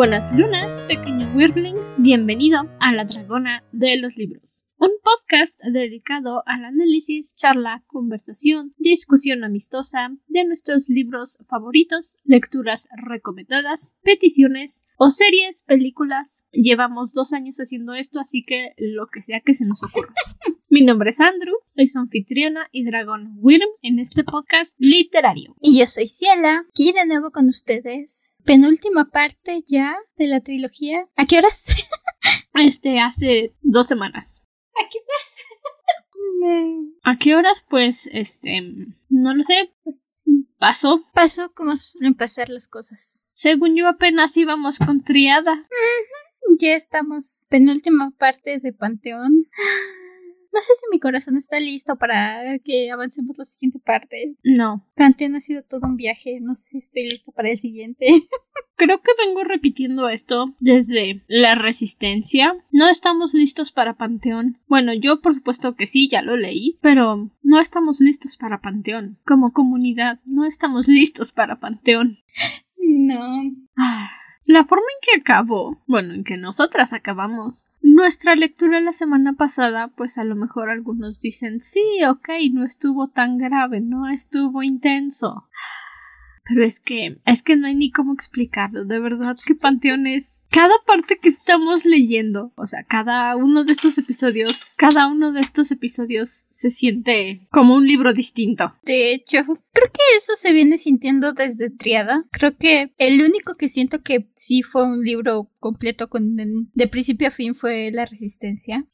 Buenas lunas, pequeño Wirbling, bienvenido a la Dragona de los Libros, un podcast dedicado al análisis, charla, conversación, discusión amistosa de nuestros libros favoritos, lecturas recomendadas, peticiones o series, películas. Llevamos dos años haciendo esto, así que lo que sea que se nos ocurra. Mi nombre es Andrew, soy su anfitriona y dragón Wyrm en este podcast literario. Y yo soy Ciela, aquí de nuevo con ustedes. Penúltima parte ya de la trilogía. ¿A qué horas? este, hace dos semanas. ¿A qué horas? ¿A qué horas? Pues, este, no lo sé. Pasó. Pasó como suelen pasar las cosas. Según yo apenas íbamos con triada. Ya estamos. Penúltima parte de Panteón. No sé si mi corazón está listo para que avancemos la siguiente parte. No. Panteón ha sido todo un viaje. No sé si estoy lista para el siguiente. Creo que vengo repitiendo esto desde la resistencia. No estamos listos para Panteón. Bueno, yo por supuesto que sí, ya lo leí, pero no estamos listos para Panteón. Como comunidad, no estamos listos para Panteón. No. Ah. La forma en que acabó, bueno, en que nosotras acabamos nuestra lectura la semana pasada, pues a lo mejor algunos dicen, sí, ok, no estuvo tan grave, no estuvo intenso. Pero es que, es que no hay ni cómo explicarlo, de verdad que Panteón es cada parte que estamos leyendo, o sea, cada uno de estos episodios, cada uno de estos episodios se siente como un libro distinto. De hecho, creo que eso se viene sintiendo desde Triada. Creo que el único que siento que sí fue un libro completo de principio a fin fue La Resistencia.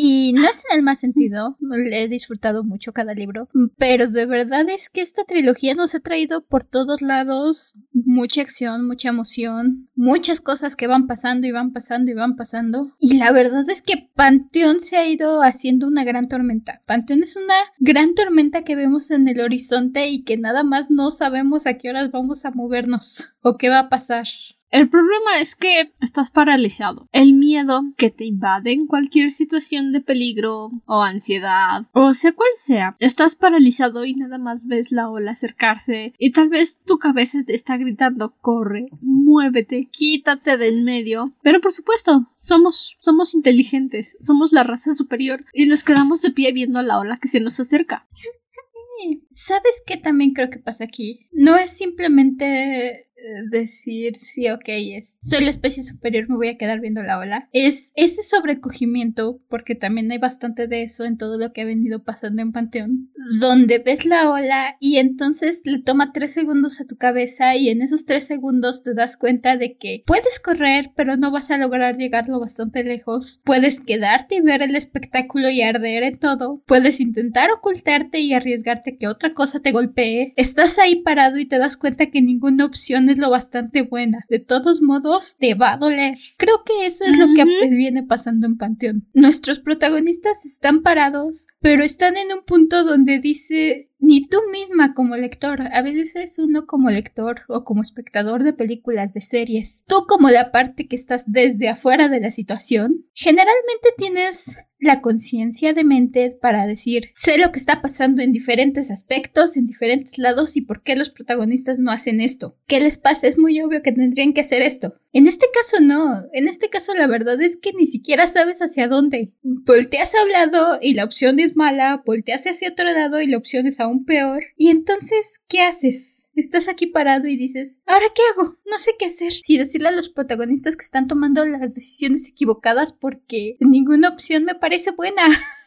Y no es en el más sentido, le he disfrutado mucho cada libro, pero de verdad es que esta trilogía nos ha traído por todos lados mucha acción, mucha emoción, muchas cosas que van pasando y van pasando y van pasando. Y la verdad es que Panteón se ha ido haciendo una gran tormenta. Panteón es una gran tormenta que vemos en el horizonte y que nada más no sabemos a qué horas vamos a movernos o qué va a pasar. El problema es que estás paralizado. El miedo que te invade en cualquier situación de peligro o ansiedad o sea cual sea. Estás paralizado y nada más ves la ola acercarse y tal vez tu cabeza te está gritando corre, muévete, quítate del medio. Pero por supuesto, somos somos inteligentes, somos la raza superior y nos quedamos de pie viendo la ola que se nos acerca. ¿Sabes qué también creo que pasa aquí? No es simplemente decir sí, ok, es, soy la especie superior, me voy a quedar viendo la ola. Es ese sobrecogimiento, porque también hay bastante de eso en todo lo que ha venido pasando en Panteón, donde ves la ola y entonces le toma tres segundos a tu cabeza y en esos tres segundos te das cuenta de que puedes correr, pero no vas a lograr llegarlo bastante lejos. Puedes quedarte y ver el espectáculo y arder en todo. Puedes intentar ocultarte y arriesgarte que otra cosa te golpee. Estás ahí parado y te das cuenta que ninguna opción es lo bastante buena. De todos modos, te va a doler. Creo que eso es lo que viene pasando en Panteón. Nuestros protagonistas están parados, pero están en un punto donde dice ni tú misma como lector, a veces es uno como lector o como espectador de películas, de series, tú como la parte que estás desde afuera de la situación, generalmente tienes la conciencia de mente para decir, sé lo que está pasando en diferentes aspectos, en diferentes lados y por qué los protagonistas no hacen esto. ¿Qué les pasa? Es muy obvio que tendrían que hacer esto. En este caso no, en este caso la verdad es que ni siquiera sabes hacia dónde. Volteas a un y la opción es mala, volteas hacia otro lado y la opción es aún peor. Y entonces, ¿qué haces? Estás aquí parado y dices, ¿ahora qué hago? No sé qué hacer. Si decirle a los protagonistas que están tomando las decisiones equivocadas porque ninguna opción me parece buena.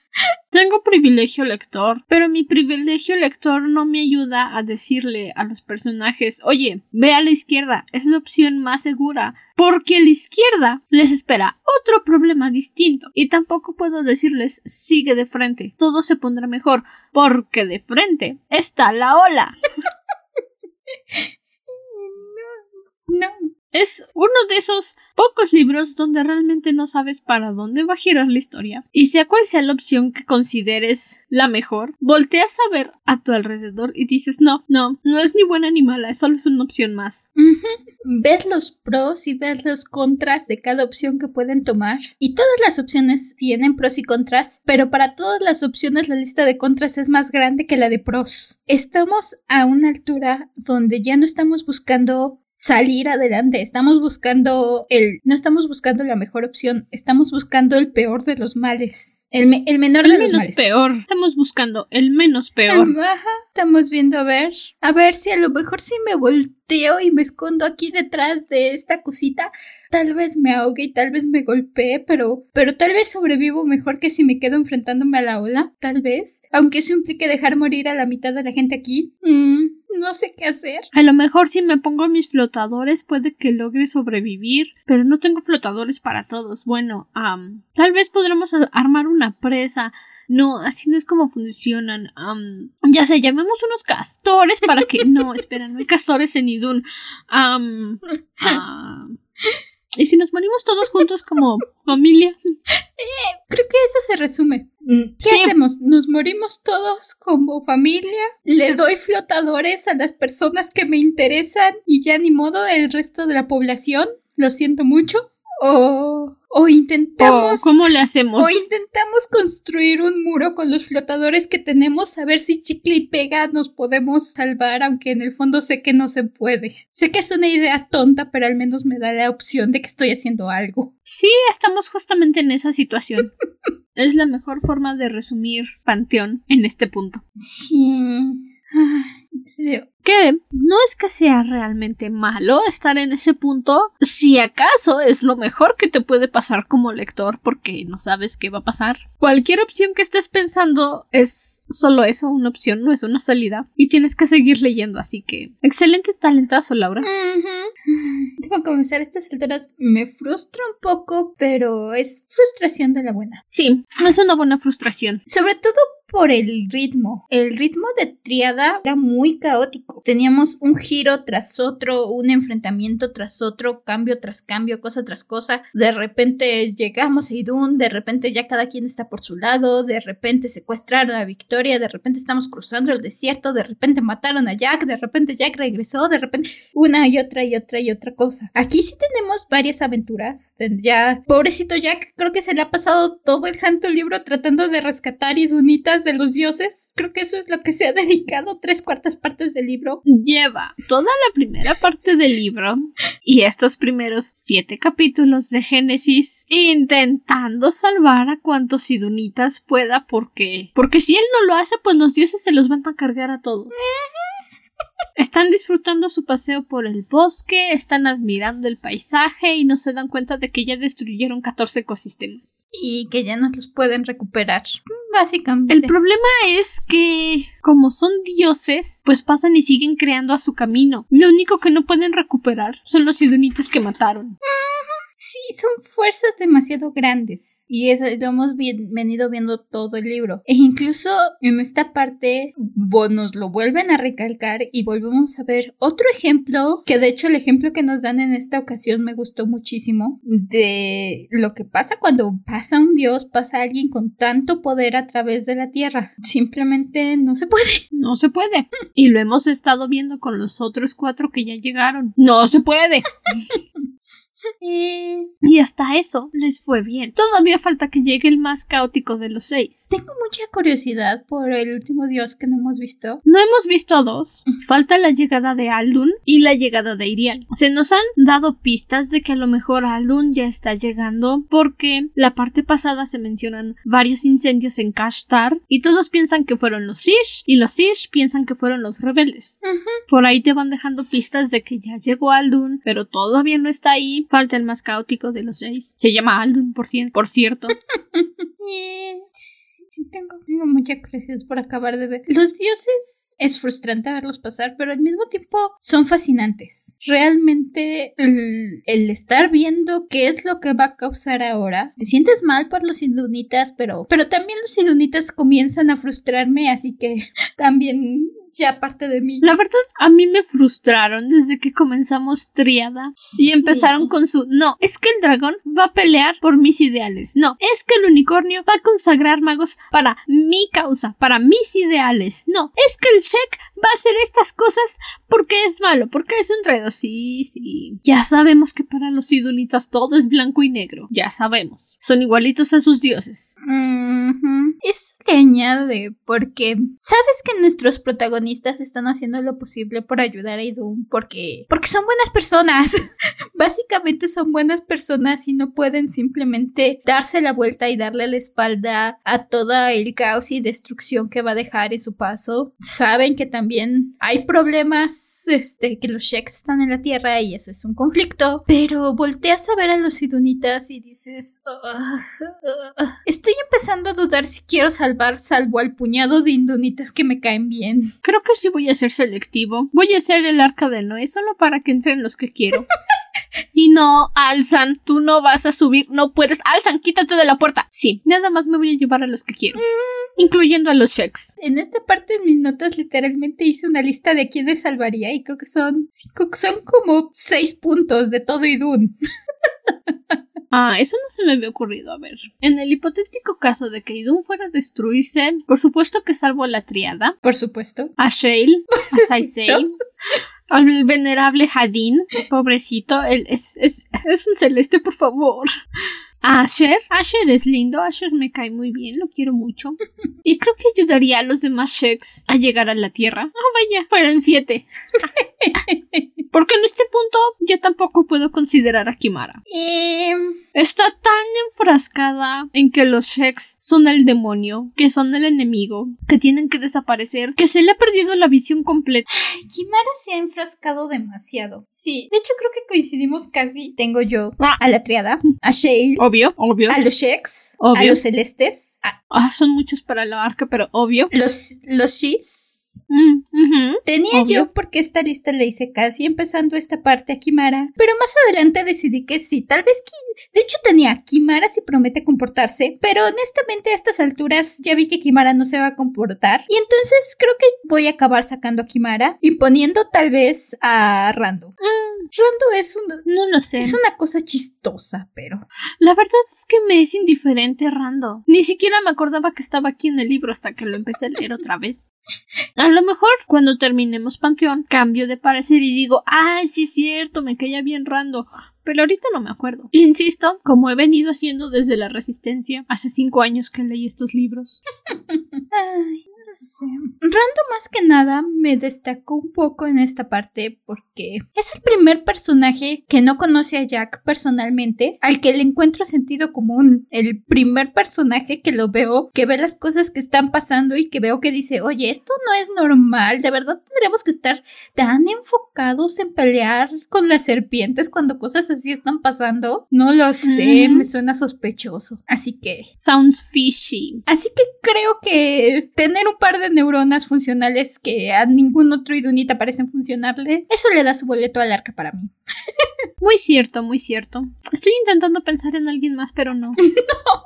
Tengo privilegio lector, pero mi privilegio lector no me ayuda a decirle a los personajes, oye, ve a la izquierda, es la opción más segura, porque a la izquierda les espera otro problema distinto, y tampoco puedo decirles, sigue de frente, todo se pondrá mejor, porque de frente está la ola. no, no. Es uno de esos pocos libros donde realmente no sabes para dónde va a girar la historia. Y sea cual sea la opción que consideres la mejor, volteas a ver a tu alrededor y dices, no, no, no es ni buena ni mala, solo es una opción más. Ver los pros y ver los contras de cada opción que pueden tomar. Y todas las opciones tienen pros y contras, pero para todas las opciones la lista de contras es más grande que la de pros. Estamos a una altura donde ya no estamos buscando salir adelante, estamos buscando el, no estamos buscando la mejor opción, estamos buscando el peor de los males, el, el menor de los males. peor, estamos buscando el menos peor. estamos viendo a ver, a ver si a lo mejor si me volteo y me escondo aquí detrás de esta cosita, tal vez me ahogue y tal vez me golpee, pero, pero tal vez sobrevivo mejor que si me quedo enfrentándome a la ola, tal vez, aunque eso implique dejar morir a la mitad de la gente aquí. Mm, no sé qué hacer. A lo mejor si me pongo mis flotadores puede que logre sobrevivir, pero no tengo flotadores para todos. Bueno, tal vez podremos armar una presa. No, así no es como funcionan. ya sé, llamemos unos castores para que. No, espera, no hay castores en Idun. ¿Y si nos morimos todos juntos como familia? Eh, creo que eso se resume. Mm, ¿Qué hacemos? ¿Nos morimos todos como familia? ¿Le doy flotadores a las personas que me interesan y ya ni modo el resto de la población? Lo siento mucho. ¿O o intentamos. ¿Cómo le hacemos? O intentamos construir un muro con los flotadores que tenemos, a ver si chicle y pega nos podemos salvar, aunque en el fondo sé que no se puede. Sé que es una idea tonta, pero al menos me da la opción de que estoy haciendo algo. Sí, estamos justamente en esa situación. es la mejor forma de resumir Panteón en este punto. Sí. Que no es que sea realmente malo estar en ese punto, si acaso es lo mejor que te puede pasar como lector porque no sabes qué va a pasar. Cualquier opción que estés pensando es solo eso, una opción, no es una salida. Y tienes que seguir leyendo, así que excelente talentazo, Laura. Debo comenzar a estas alturas me frustra un poco, pero es frustración de la buena. Sí, es una buena frustración. Sobre todo por el ritmo. El ritmo de Triada era muy caótico. Teníamos un giro tras otro, un enfrentamiento tras otro, cambio tras cambio, cosa tras cosa. De repente llegamos a Idun, de repente ya cada quien está por su lado, de repente secuestraron a Victoria, de repente estamos cruzando el desierto, de repente mataron a Jack, de repente Jack regresó, de repente una y otra y otra y otra cosa. Aquí sí tenemos varias aventuras. Ya, pobrecito Jack, creo que se le ha pasado todo el santo libro tratando de rescatar Idunitas de los dioses. Creo que eso es lo que se ha dedicado tres cuartas partes del libro. Lleva toda la primera parte del libro y estos primeros siete capítulos de Génesis intentando salvar a cuantos sidonitas pueda porque porque si él no lo hace pues los dioses se los van a cargar a todos. Están disfrutando su paseo por el bosque, están admirando el paisaje y no se dan cuenta de que ya destruyeron 14 ecosistemas. Y que ya no los pueden recuperar. Básicamente. El problema es que, como son dioses, pues pasan y siguen creando a su camino. Lo único que no pueden recuperar son los idonitas que mataron. Sí, son fuerzas demasiado grandes. Y eso lo hemos venido viendo todo el libro. E incluso en esta parte nos lo vuelven a recalcar y volvemos a ver otro ejemplo, que de hecho el ejemplo que nos dan en esta ocasión me gustó muchísimo, de lo que pasa cuando pasa un dios, pasa alguien con tanto poder a través de la tierra. Simplemente no se puede. No se puede. Y lo hemos estado viendo con los otros cuatro que ya llegaron. No se puede. Y hasta eso les fue bien. Todavía falta que llegue el más caótico de los seis. Tengo mucha curiosidad por el último dios que no hemos visto. No hemos visto a dos. Falta la llegada de Aldun y la llegada de Irial. Se nos han dado pistas de que a lo mejor Aldun ya está llegando porque la parte pasada se mencionan varios incendios en Kashtar y todos piensan que fueron los Sish y los Sish piensan que fueron los rebeldes. Por ahí te van dejando pistas de que ya llegó Aldun, pero todavía no está ahí Falta el más caótico de los seis. Se llama Aldun, por, por cierto. sí, tengo, tengo mucha curiosidad por acabar de ver. Los dioses es frustrante verlos pasar, pero al mismo tiempo son fascinantes. Realmente el, el, estar viendo qué es lo que va a causar ahora. Te sientes mal por los indunitas, pero, pero también los indunitas comienzan a frustrarme, así que también ya parte de mí. La verdad, a mí me frustraron desde que comenzamos Triada y empezaron con su no, es que el dragón va a pelear por mis ideales. No, es que el unicornio va a consagrar magos para mi causa, para mis ideales. No, es que el Shek va a hacer estas cosas porque es malo, porque es un traidor. Sí, sí. Ya sabemos que para los idunitas todo es blanco y negro. Ya sabemos. Son igualitos a sus dioses. Eso le añade porque sabes que nuestros protagonistas están haciendo lo posible por ayudar a Idun porque porque son buenas personas. Básicamente son buenas personas y no pueden simplemente darse la vuelta y darle la espalda a todo el caos y destrucción que va a dejar en su paso. Saben que también hay problemas, este, que los Sheks están en la tierra y eso es un conflicto, pero volteas a ver a los Idunitas y dices, estoy empezando a dudar si quiero salvar salvo al puñado de Idunitas que me caen bien. Creo que sí voy a ser selectivo. Voy a ser el arca de Noé solo para que entren los que quiero. Y no, Alzan, tú no vas a subir, no puedes. Alzan, quítate de la puerta. Sí, nada más me voy a llevar a los que quiero. Incluyendo a los Sheks. En esta parte de mis notas literalmente hice una lista de quiénes salvaría y creo que son cinco, son como seis puntos de todo Idun. Ah, eso no se me había ocurrido. A ver. En el hipotético caso de que Idun fuera a destruirse, por supuesto que salvo a la triada. Por supuesto. A Shale, a Saisei, al venerable Hadin, pobrecito, él es, es, es un celeste, por favor. Asher, Asher es lindo, Asher me cae muy bien, lo quiero mucho. Y creo que ayudaría a los demás Sheks a llegar a la Tierra. Ah, vaya, fueron siete. Porque en este punto ya tampoco puedo considerar a Kimara. Está tan enfrascada en que los Sheks son el demonio, que son el enemigo, que tienen que desaparecer, que se le ha perdido la visión completa. Kimara se ha enfrascado demasiado. Sí, de hecho creo que coincidimos casi. Tengo yo a la triada, a Shale. Obvio, obvio. A los Sheks, a los Celestes. Ah, son muchos para la arca, pero obvio. Los, los Shis. Mm, Tenía yo porque esta lista la hice casi empezando esta parte a Kimara, pero más adelante decidí que sí, tal vez de hecho tenía Kimara si promete comportarse, pero honestamente a estas alturas ya vi que Kimara no se va a comportar y entonces creo que voy a acabar sacando a Kimara y poniendo tal vez a Rando. Mm. Rando es un no lo sé. Es una cosa chistosa, pero la verdad es que me es indiferente Rando. Ni siquiera me acordaba que estaba aquí en el libro hasta que lo empecé a leer otra vez. A lo mejor cuando terminemos Panteón cambio de parecer y digo, ay, sí es cierto, me caía bien Rando, pero ahorita no me acuerdo. Insisto, como he venido haciendo desde la Resistencia, hace cinco años que leí estos libros. Ay, Rando más que nada me destacó un poco en esta parte porque es el primer personaje que no conoce a Jack personalmente, al que le encuentro sentido común. El primer personaje que lo veo, que ve las cosas que están pasando y que veo que dice, oye, esto no es normal, de verdad tendremos que estar tan enfocados en pelear con las serpientes cuando cosas así están pasando. No lo sé, me suena sospechoso. Así que... Sounds fishy. Así que creo que tener un par de neuronas funcionales que a ningún otro idunita parecen funcionarle, eso le da su boleto al arca para mí. Muy cierto, muy cierto. Estoy intentando pensar en alguien más, pero no. no.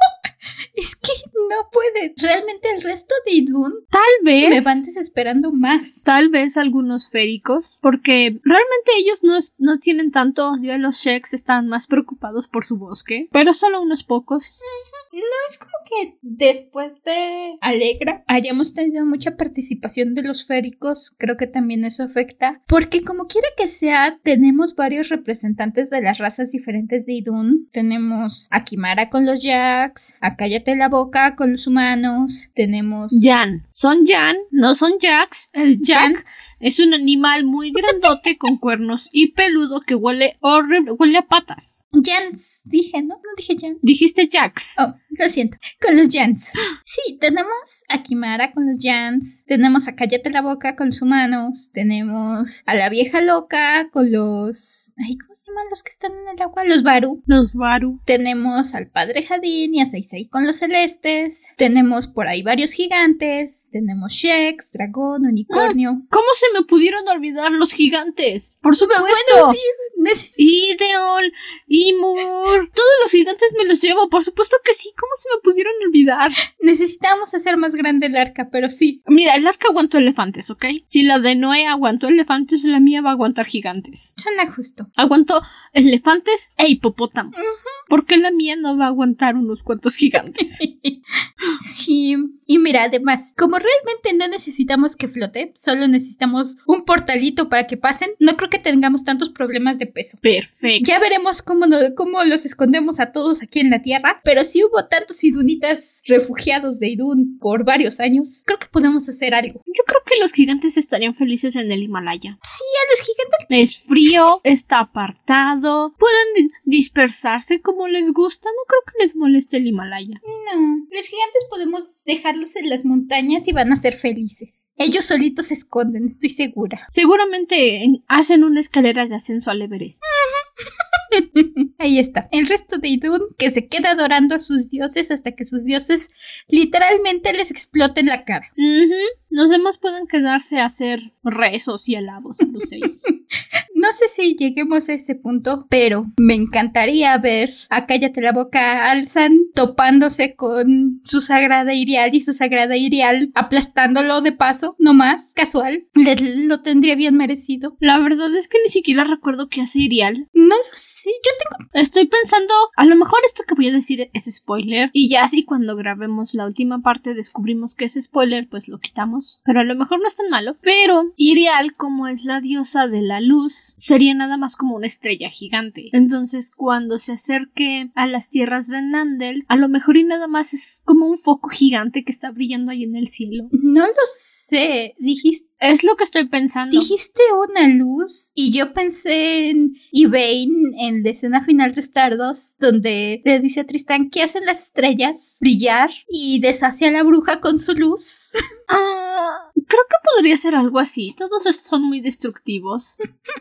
Es que no puede. Realmente el resto de Idun. Tal vez. Me van desesperando más. Tal vez algunos féricos. Porque realmente ellos no, no tienen tanto odio los Sheks. Están más preocupados por su bosque. Pero solo unos pocos. No es como que después de Alegra hayamos tenido mucha participación de los féricos. Creo que también eso afecta. Porque como quiera que sea, tenemos varios representantes de las razas diferentes de Idun. Tenemos a Kimara con los Jacks, a Cállate la boca con los humanos, tenemos... Jan, son Jan, no son Jacks, el Jack... Es un animal muy grandote con cuernos y peludo que huele horrible, huele a patas. Jans, dije, ¿no? No dije Jans. Dijiste Jacks. Oh, lo siento. Con los Jans. Sí, tenemos a Kimara con los Jans. Tenemos a Cállate la boca con los humanos. Tenemos a la vieja loca con los. Ay, ¿cómo se llaman los que están en el agua? Los Baru. Los Baru. Tenemos al padre Jadin y a Saisei con los celestes. Tenemos por ahí varios gigantes. Tenemos Shex, dragón, unicornio. ¿Cómo se me pudieron olvidar los gigantes? Por supuesto. Bueno, sí, Ideol, Imur, todos los gigantes me los llevo, por supuesto que sí. ¿Cómo se me pudieron olvidar? necesitamos hacer más grande el arca, pero sí. Mira, el arca aguantó elefantes, ¿ok? Si la de Noé aguantó elefantes, la mía va a aguantar gigantes. Suena justo. Aguantó elefantes e hipopótamos. ¿Por qué la mía no va a aguantar unos cuantos gigantes? Sí. Y mira, además, como realmente no necesitamos que flote, solo necesitamos un portalito para que pasen, no creo que tengamos tantos problemas de peso. Perfecto. Ya veremos cómo, los escondemos a todos aquí en la Tierra, pero si hubo tantos idunitas refugiados de Idun por varios años, creo que podemos hacer algo. Yo creo que los gigantes estarían felices en el Himalaya. Sí, a los gigantes. Es frío, está pueden di- dispersarse como les gusta. No creo que les moleste el Himalaya. No, los gigantes podemos dejarlos en las montañas y van a ser felices. Ellos solitos se esconden, estoy segura. Seguramente en- hacen una escalera de ascenso al Everest. Ahí está. El resto de Idun que se queda adorando a sus dioses hasta que sus dioses literalmente les exploten la cara. Los demás pueden quedarse a hacer rezos y alabos a los seis. No sé si lleguemos a ese punto, pero me encantaría ver a Cállate la boca Alzan topándose con su sagrada Irial y su sagrada Irial aplastándolo de paso, no más, casual. Le- lo tendría bien merecido. La verdad es que ni siquiera recuerdo qué hace Irial. No lo sé, yo tengo... Estoy pensando, a lo mejor esto que voy a decir es spoiler. Y ya si cuando grabemos la última parte descubrimos que es spoiler, pues lo quitamos. Pero a lo mejor no es tan malo. Pero Irial, como es la diosa de la luz, sería nada más como una estrella gigante. Entonces, cuando se acerque a las tierras de Nandel, a lo mejor y nada más es como un foco gigante que está brillando ahí en el cielo. No lo sé, dijiste... Es lo que estoy pensando. Dijiste una luz y yo pensé en Yvain en la escena final de Stardust donde le dice a Tristan que hacen las estrellas brillar y deshace a la bruja con su luz. Ah, creo que podría ser algo así. Todos son muy destructivos.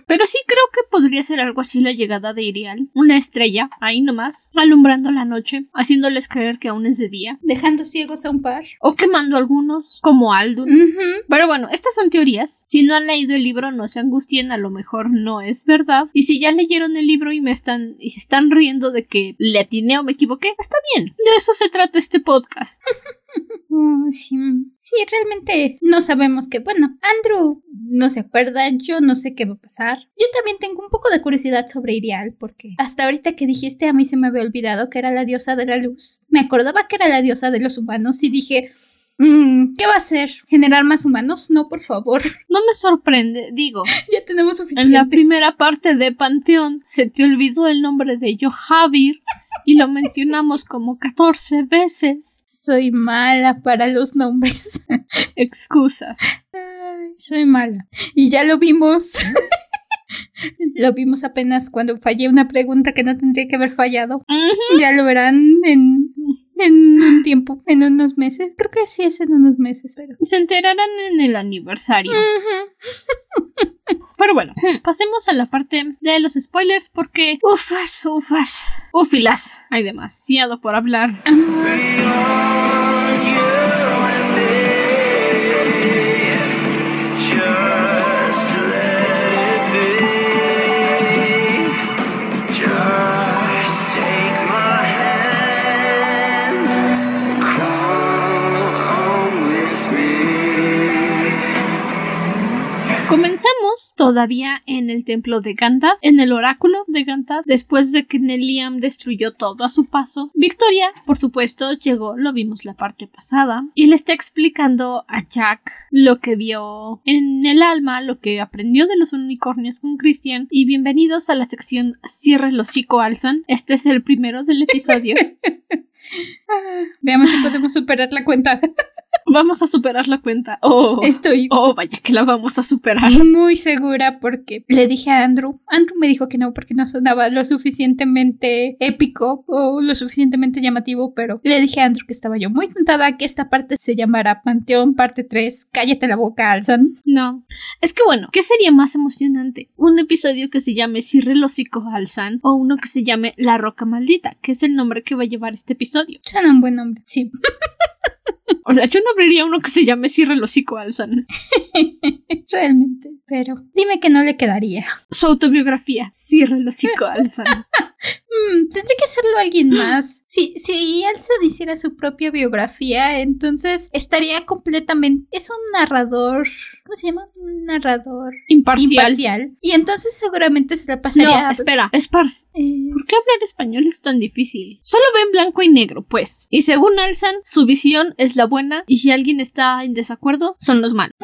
Pero sí creo que podría ser algo así la llegada de Irial. Una estrella, ahí nomás, alumbrando la noche, haciéndoles creer que aún es de día. Dejando ciegos a un par. O quemando a algunos, como Aldun. Pero bueno, estas son teorías. Si no han leído el libro, no se angustien, a lo mejor no es verdad. Y si ya leyeron el libro y me están y se están riendo de que le atiné o me equivoqué, está bien. De eso se trata este podcast. Oh, sí. Sí, realmente no sabemos que, bueno, Andrew no se acuerda, yo no sé qué va a pasar. Yo también tengo un poco de curiosidad sobre Irial, porque hasta ahorita que dijiste a mí se me había olvidado que era la diosa de la luz. Me acordaba que era la diosa de los humanos y dije, "Mm, ¿qué va a hacer? ¿Generar más humanos? No, por favor. No me sorprende, digo. ya tenemos suficientes. En la primera parte de Panteón se te olvidó el nombre de Johavir y lo mencionamos como 14 veces. Soy mala para los nombres. Excusas. Ay, soy mala. Y ya lo vimos. lo vimos apenas cuando fallé una pregunta que no tendría que haber fallado. Ya lo verán en, en un tiempo, en unos meses. Creo que sí es en unos meses, pero. Se enterarán en el aniversario. Pero bueno, pasemos a la parte de los spoilers porque ufas, ufas, ufilas. Hay demasiado por hablar. Comenzamos todavía en el templo de Gandalf, en el oráculo de Gandalf, después de que Neliam destruyó todo a su paso. Victoria, por supuesto, llegó, lo vimos la parte pasada, y le está explicando a Jack lo que vio en el alma, lo que aprendió de los unicornios con Christian, y bienvenidos a la sección Cierre el hocico Alzan. Este es el primero del episodio. Veamos si podemos superar la cuenta. Vamos a superar la cuenta. Oh, Estoy oh, vaya que la vamos a superar. muy segura porque le dije a Andrew. Andrew me dijo que no porque no sonaba lo suficientemente épico o lo suficientemente llamativo, pero le dije a Andrew que estaba yo muy tentada que esta parte se llamara Panteón parte 3. Cállate la boca, Alzan. No. Es que bueno, ¿qué sería más emocionante? ¿Un episodio que se llame Cierre el hocico Alzan o uno que se llame La Roca Maldita, que es el nombre que va a llevar este episodio? Suena un buen nombre, sí. O sea, yo no abriría uno que se llame Cierre el hocico Alzan. Realmente. Pero dime que no le quedaría. Su autobiografía. Cierra el hocico, Alzan. Mm, tendría que hacerlo alguien más. Si, si Elsa hiciera su propia biografía, entonces estaría completamente. Es un narrador. ¿Cómo se llama? Un narrador Imparcial. imparcial. Y entonces seguramente se la pasaría. No, espera. Spars. Eh, ¿Por qué hablar español es tan difícil? Solo ven blanco y negro, pues. Y según Alzan, su visión es la buena y si alguien está en desacuerdo, son los malos.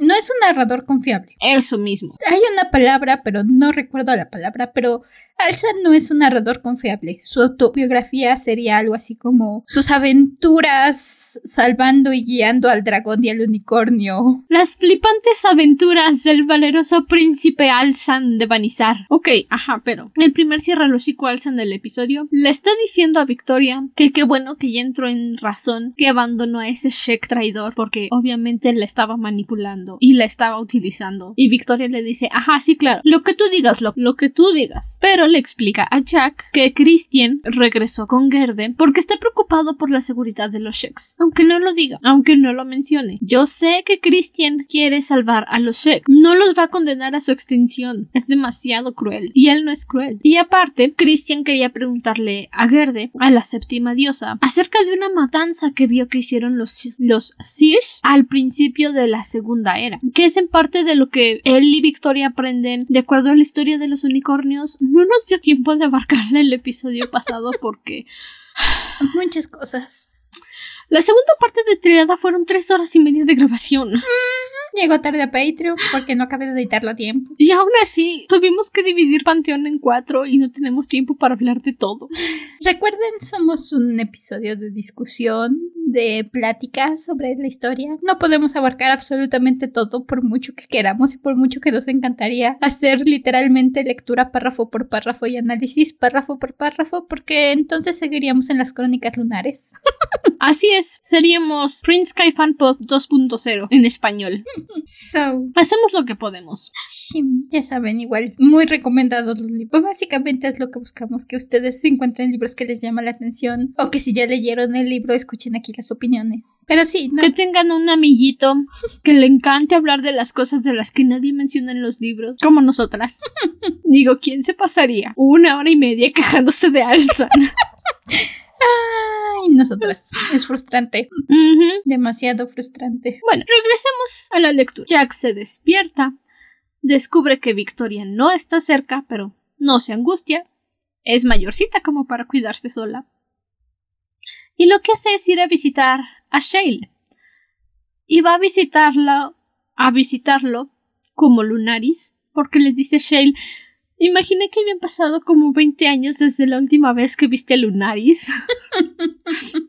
No es un narrador confiable. Eso mismo. Hay una palabra, pero no recuerdo la palabra, pero Alsa no es un narrador confiable. Su autobiografía sería algo así como sus aventuras salvando y guiando al dragón y al unicornio. Las flipantes aventuras del valeroso príncipe Alzan de Banizar. Ok, ajá, pero el primer cierra el hocico Alzan del episodio le está diciendo a Victoria que qué bueno que ya entró en razón, que abandonó a ese Sheik traidor porque obviamente la estaba manipulando y la estaba utilizando. Y Victoria le dice, ajá, sí, claro, lo que tú digas, lo, lo que tú digas. Pero le explica a Jack que Christian regresó con Gerde porque está preocupado por la seguridad de los Sheiks. Aunque no lo diga, aunque no lo mencione. Yo sé que Christian quiere salvar a los Sheiks. No los va a condenar a su extinción. Es demasiado cruel. Y él no es cruel. Y aparte, Christian quería preguntarle a Gerde, a la séptima diosa, acerca de una matanza que vio que hicieron los, los Sish al principio de la segunda era. Que es en parte de lo que él y Victoria aprenden de acuerdo a la historia de los unicornios. No nos dio tiempo de abarcarle el episodio pasado porque Muchas cosas. La segunda parte de Triada fueron tres horas y media de grabación. Llegó tarde a Patreon porque no acabé de editarlo a tiempo. Y aún así, tuvimos que dividir Panteón en cuatro y no tenemos tiempo para hablar de todo. Recuerden, somos un episodio de discusión, de plática sobre la historia. No podemos abarcar absolutamente todo por mucho que queramos y por mucho que nos encantaría hacer literalmente lectura párrafo por párrafo y análisis párrafo por párrafo porque entonces seguiríamos en las crónicas lunares. Así es, seríamos Prince Sky Fanpod 2.0 en español. So, Hacemos lo que podemos. sí, ya saben, igual, muy recomendados los libros. Básicamente es lo que buscamos, que ustedes encuentren libros que les llaman la atención o que si ya leyeron el libro escuchen aquí las opiniones. Pero sí, no. Que tengan un amiguito que le encante hablar de las cosas de las que nadie menciona en los libros, como nosotras. Digo, ¿quién se pasaría una hora y media quejándose de Alzan? Ay, nosotras. Es frustrante. Demasiado frustrante. Bueno, regresemos a la lectura. Jack se despierta, descubre que Victoria no está cerca, pero no se angustia. Es mayorcita como para cuidarse sola. Y lo que hace es ir a visitar a Shale. Y va a visitarla, a visitarlo como Lunaris, porque le dice Shale, imaginé que habían pasado como 20 años desde la última vez que viste a Lunaris.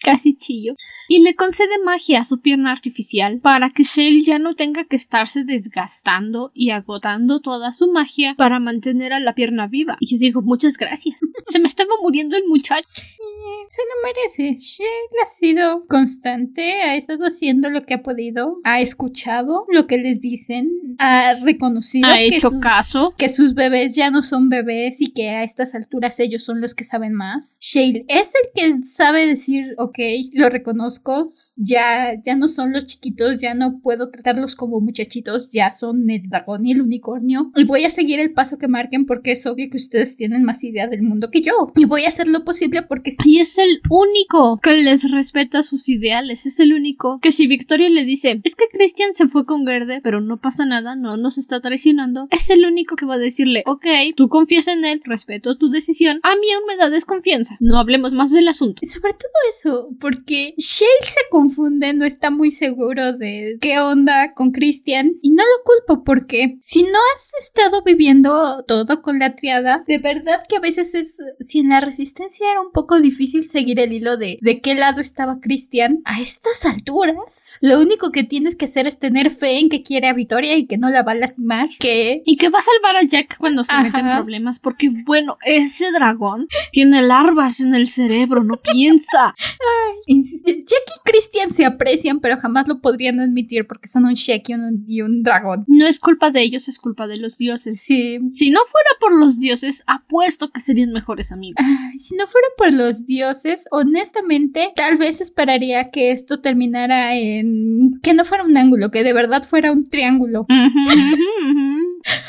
Casi chillo. Y le concede magia a su pierna artificial para que Shale ya no tenga que estarse desgastando y agotando toda su magia para mantener a la pierna viva. Y yo digo, muchas gracias. Se me estaba muriendo el muchacho. Eh, se lo merece. Shale ha sido constante, ha estado haciendo lo que ha podido, ha escuchado lo que les dicen, ha reconocido Ha que, hecho sus, caso. que sus bebés ya no son bebés y que a estas alturas ellos son los que saben más. Shale es el que sabe decir, ok, lo reconozco, ya, ya no son los chiquitos, ya no puedo tratarlos como muchachitos, ya son el dragón y el unicornio. Y voy a seguir el paso que marquen porque es obvio que ustedes tienen más idea del mundo que yo. Y voy a hacer lo posible porque Y es el único que les respeta sus ideales. Es el único que si Victoria le dice, es que Christian se fue con Verde, pero no pasa nada, no nos está traicionando. Es el único que va a decirle, ok, tú confías en él, respeto tu decisión. A mí aún me da desconfianza. No hablemos más del asunto. Sobre todo eso, porque Shale se confunde, no está muy seguro de qué onda con Christian. Y no lo culpo porque si no has estado viviendo todo con la triada, de verdad que a veces es, si en la resistencia era un poco difícil seguir el hilo de de qué lado estaba Christian, a estas alturas, lo único que tienes que hacer es tener fe en que quiere a Victoria y que no la va a lastimar, que Y que va a salvar a Jack cuando se mete en Ajá. problemas porque, bueno, ese dragón tiene larvas en el cerebro, no piensa. Insisto, Jack y Christian se aprecian, pero jamás lo podrían admitir porque son un Shek y un, y un dragón. No es culpa de ellos, es culpa de los dioses. Sí. Si no fuera por los dioses, apuesto que serían mejores amigos. Ay, si no fuera por los dioses, honestamente, tal vez esperaría que esto terminara en... que no fuera un ángulo, que de verdad fuera un triángulo.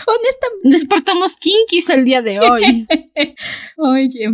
Honestamente, Despertamos kinkis el día de hoy. oye.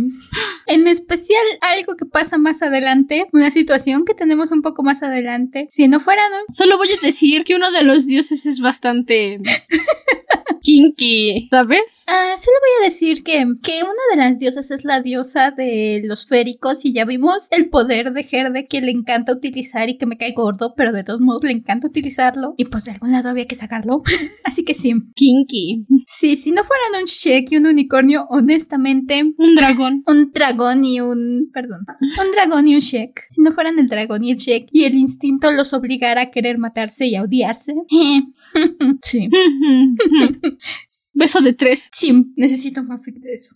En especial, algo que pasa más adelante, una situación que tenemos un poco más adelante. Si no fueran un Solo voy a decir que uno de los dioses es bastante kinky, ¿sabes? Ah, solo voy a decir que, que una de las diosas es la diosa de los féricos y ya vimos el poder de Herde que le encanta utilizar y que me cae gordo, pero de todos modos le encanta utilizarlo y pues de algún lado había que sacarlo. Así que sí. Kinky. Sí, si no fueran un y un unicornio, honestamente, Un dragón. un dragón y un... perdón. Un dragón y un Shek. Si no fueran el dragón y el Shek y el instinto los obligara a querer matarse y a odiarse. sí. Beso de tres. Sí, necesito un fanfic de eso.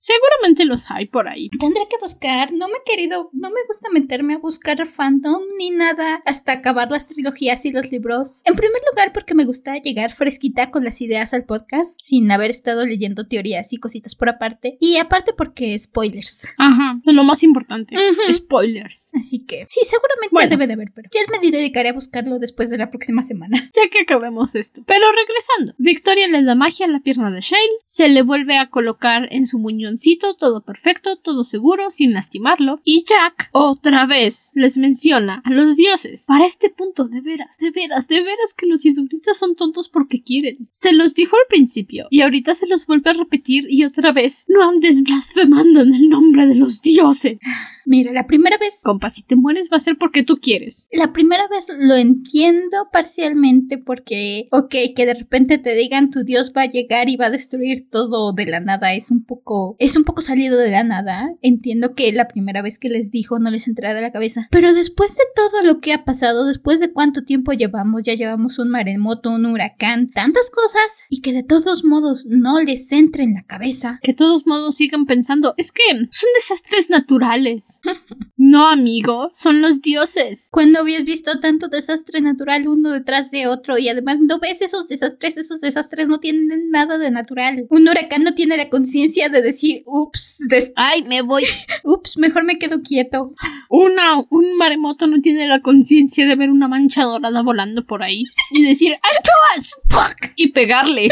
Seguramente los hay por ahí. Tendré que buscar, no me he querido, no me gusta meterme a buscar fandom ni nada hasta acabar las trilogías y los libros. En primer lugar porque me gusta llegar fresquita con las ideas al podcast sin haber estado leyendo teorías y cositas por aparte. Y aparte porque spoilers. Ajá. Lo más importante. Spoilers. Así que sí, seguramente Bueno. debe de haber, pero ya me dedicaré a buscarlo después de la próxima semana. Ya que acabemos esto. Pero regresando. Victoria le da magia a la pierna de Shale. Se le vuelve a colocar en su Todo perfecto, todo seguro, sin lastimarlo. Y Jack, otra vez, les menciona a los dioses. Para este punto, de veras, de veras, de veras que los isuritas son tontos porque quieren. Se los dijo al principio. Y ahorita se los vuelve a repetir y otra vez. No andes blasfemando en el nombre de los dioses. Mira, la primera vez Compa, si te mueres va a ser porque tú quieres. La primera vez lo entiendo parcialmente porque, ok, que de repente te digan tu Dios va a llegar y va a destruir todo de la nada es un poco, es un poco salido de la nada. Entiendo que la primera vez que les dijo no les entrara a la cabeza. Pero después de todo lo que ha pasado, después de cuánto tiempo llevamos, ya llevamos un maremoto, un huracán, tantas cosas, y que de todos modos no les entre en la cabeza. que de todos modos sigan pensando, es que son desastres naturales. No, amigo, son los dioses. Cuando habías visto tanto desastre natural uno detrás de otro y además no ves esos desastres, esos desastres no tienen nada de natural. Un huracán no tiene la conciencia de decir, ups, des- Ay, me voy. ups, mejor me quedo quieto. Una, un maremoto no tiene la conciencia de ver una mancha dorada volando por ahí y decir. ¡Fuck! Y pegarle.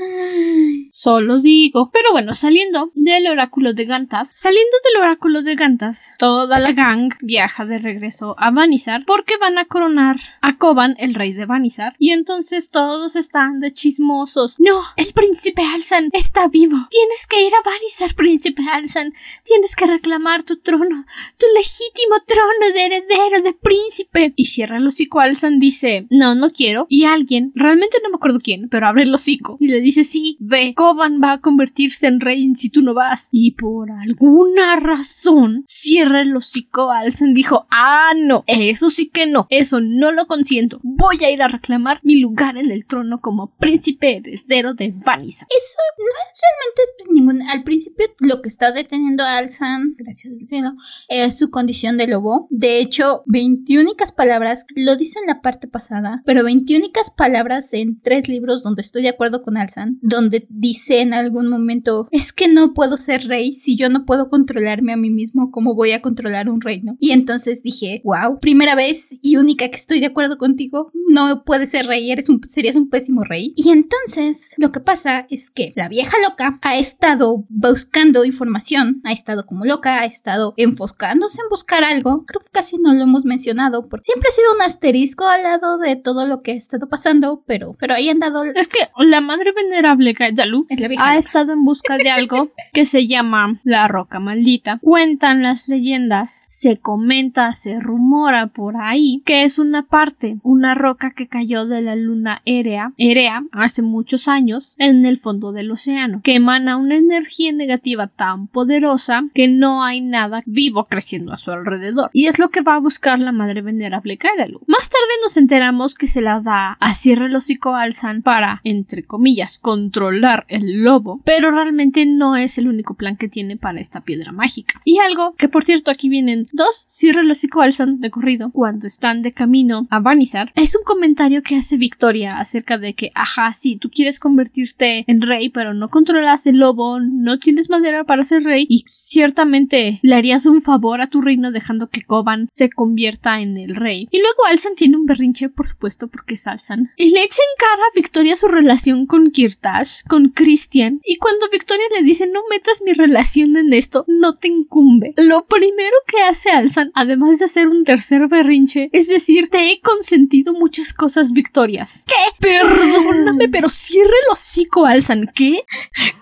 Solo digo. Pero bueno, saliendo del oráculo de Gantaz, saliendo del oráculo de Gantaz, toda la gang viaja de regreso a Vanizar porque van a coronar a Koban, el rey de Vanizar. Y entonces todos están de chismosos. No, el príncipe Alzan está vivo. Tienes que ir a Vanizar, príncipe Alzan. Tienes que reclamar tu trono, tu legítimo trono de heredero de príncipe. Y cierra el hocico Alzan, dice, no, no quiero. Y alguien, realmente no me acuerdo quién, pero abre el hocico y le dice, sí, ve, Koban va a convertirse en rey si tú no vas. Y por alguna razón, cierra el hocico Alzan, dijo, ah, no, eso sí que no, eso no lo consiento. Voy a ir a reclamar mi lugar en el trono como príncipe heredero de Vanisa. Eso no es realmente Al principio, lo que está deteniendo a Alzan, gracias al cielo, es su condición de lobo. De hecho, 20 únicas palabras, lo dice en la parte pasada, pero 20 únicas palabras en tres libros donde estoy de acuerdo con Alzan, donde dice en algún momento: Es que no puedo ser rey si yo no puedo controlarme a mí mismo, ¿cómo voy a controlar un reino? Y entonces dije: Wow, primera vez y única que estoy de acuerdo contigo, no puedes ser rey, eres un, serías un pésimo rey. Y entonces, lo que pasa es que la vieja loca ha estado buscando información, ha estado como loca, ha estado enfocándose en buscar algo. Creo que casi no lo hemos mencionado, porque siempre ha sido un asterisco al lado de todo lo que ha estado pasando, pero, pero ahí han dado. Es que la madre venerable Gaedalu Es ha estado en busca de algo que se llama la roca maldita. Cuentan las leyendas, se comenta, se rumora por ahí que es una parte, una roca que cayó de la luna Erea, Erea hace muchos años en el fondo del océano, que emana energía negativa tan poderosa que no hay nada vivo creciendo a su alrededor. Y es lo que va a buscar la madre venerable Kaedalu. Más tarde nos enteramos que se la da a Cierre el hocico Alzan para, entre comillas, controlar el lobo, pero realmente no es el único plan que tiene para esta piedra mágica. Y algo que, por cierto, aquí vienen dos Cierre el hocico Alzan de corrido cuando están de camino a Vanizar, es un comentario que hace Victoria acerca de que, ajá, sí, tú quieres convertirte en rey, pero no controlas el lobo, no tienes madera para ser rey y ciertamente le harías un favor a tu reino dejando que Koban se convierta en el rey. Y luego Alzan tiene un berrinche, por supuesto, porque es Alzan. Y le echa en cara a Victoria su relación con Kirtash, con Christian, y cuando Victoria le dice no metas mi relación en esto, no te incumbe. Lo primero que hace Alzan, además de hacer un tercer berrinche, es decir, te he consentido muchas cosas, Victorias. ¿Qué? Perdóname, pero cierre el hocico, Alzan. ¿Qué?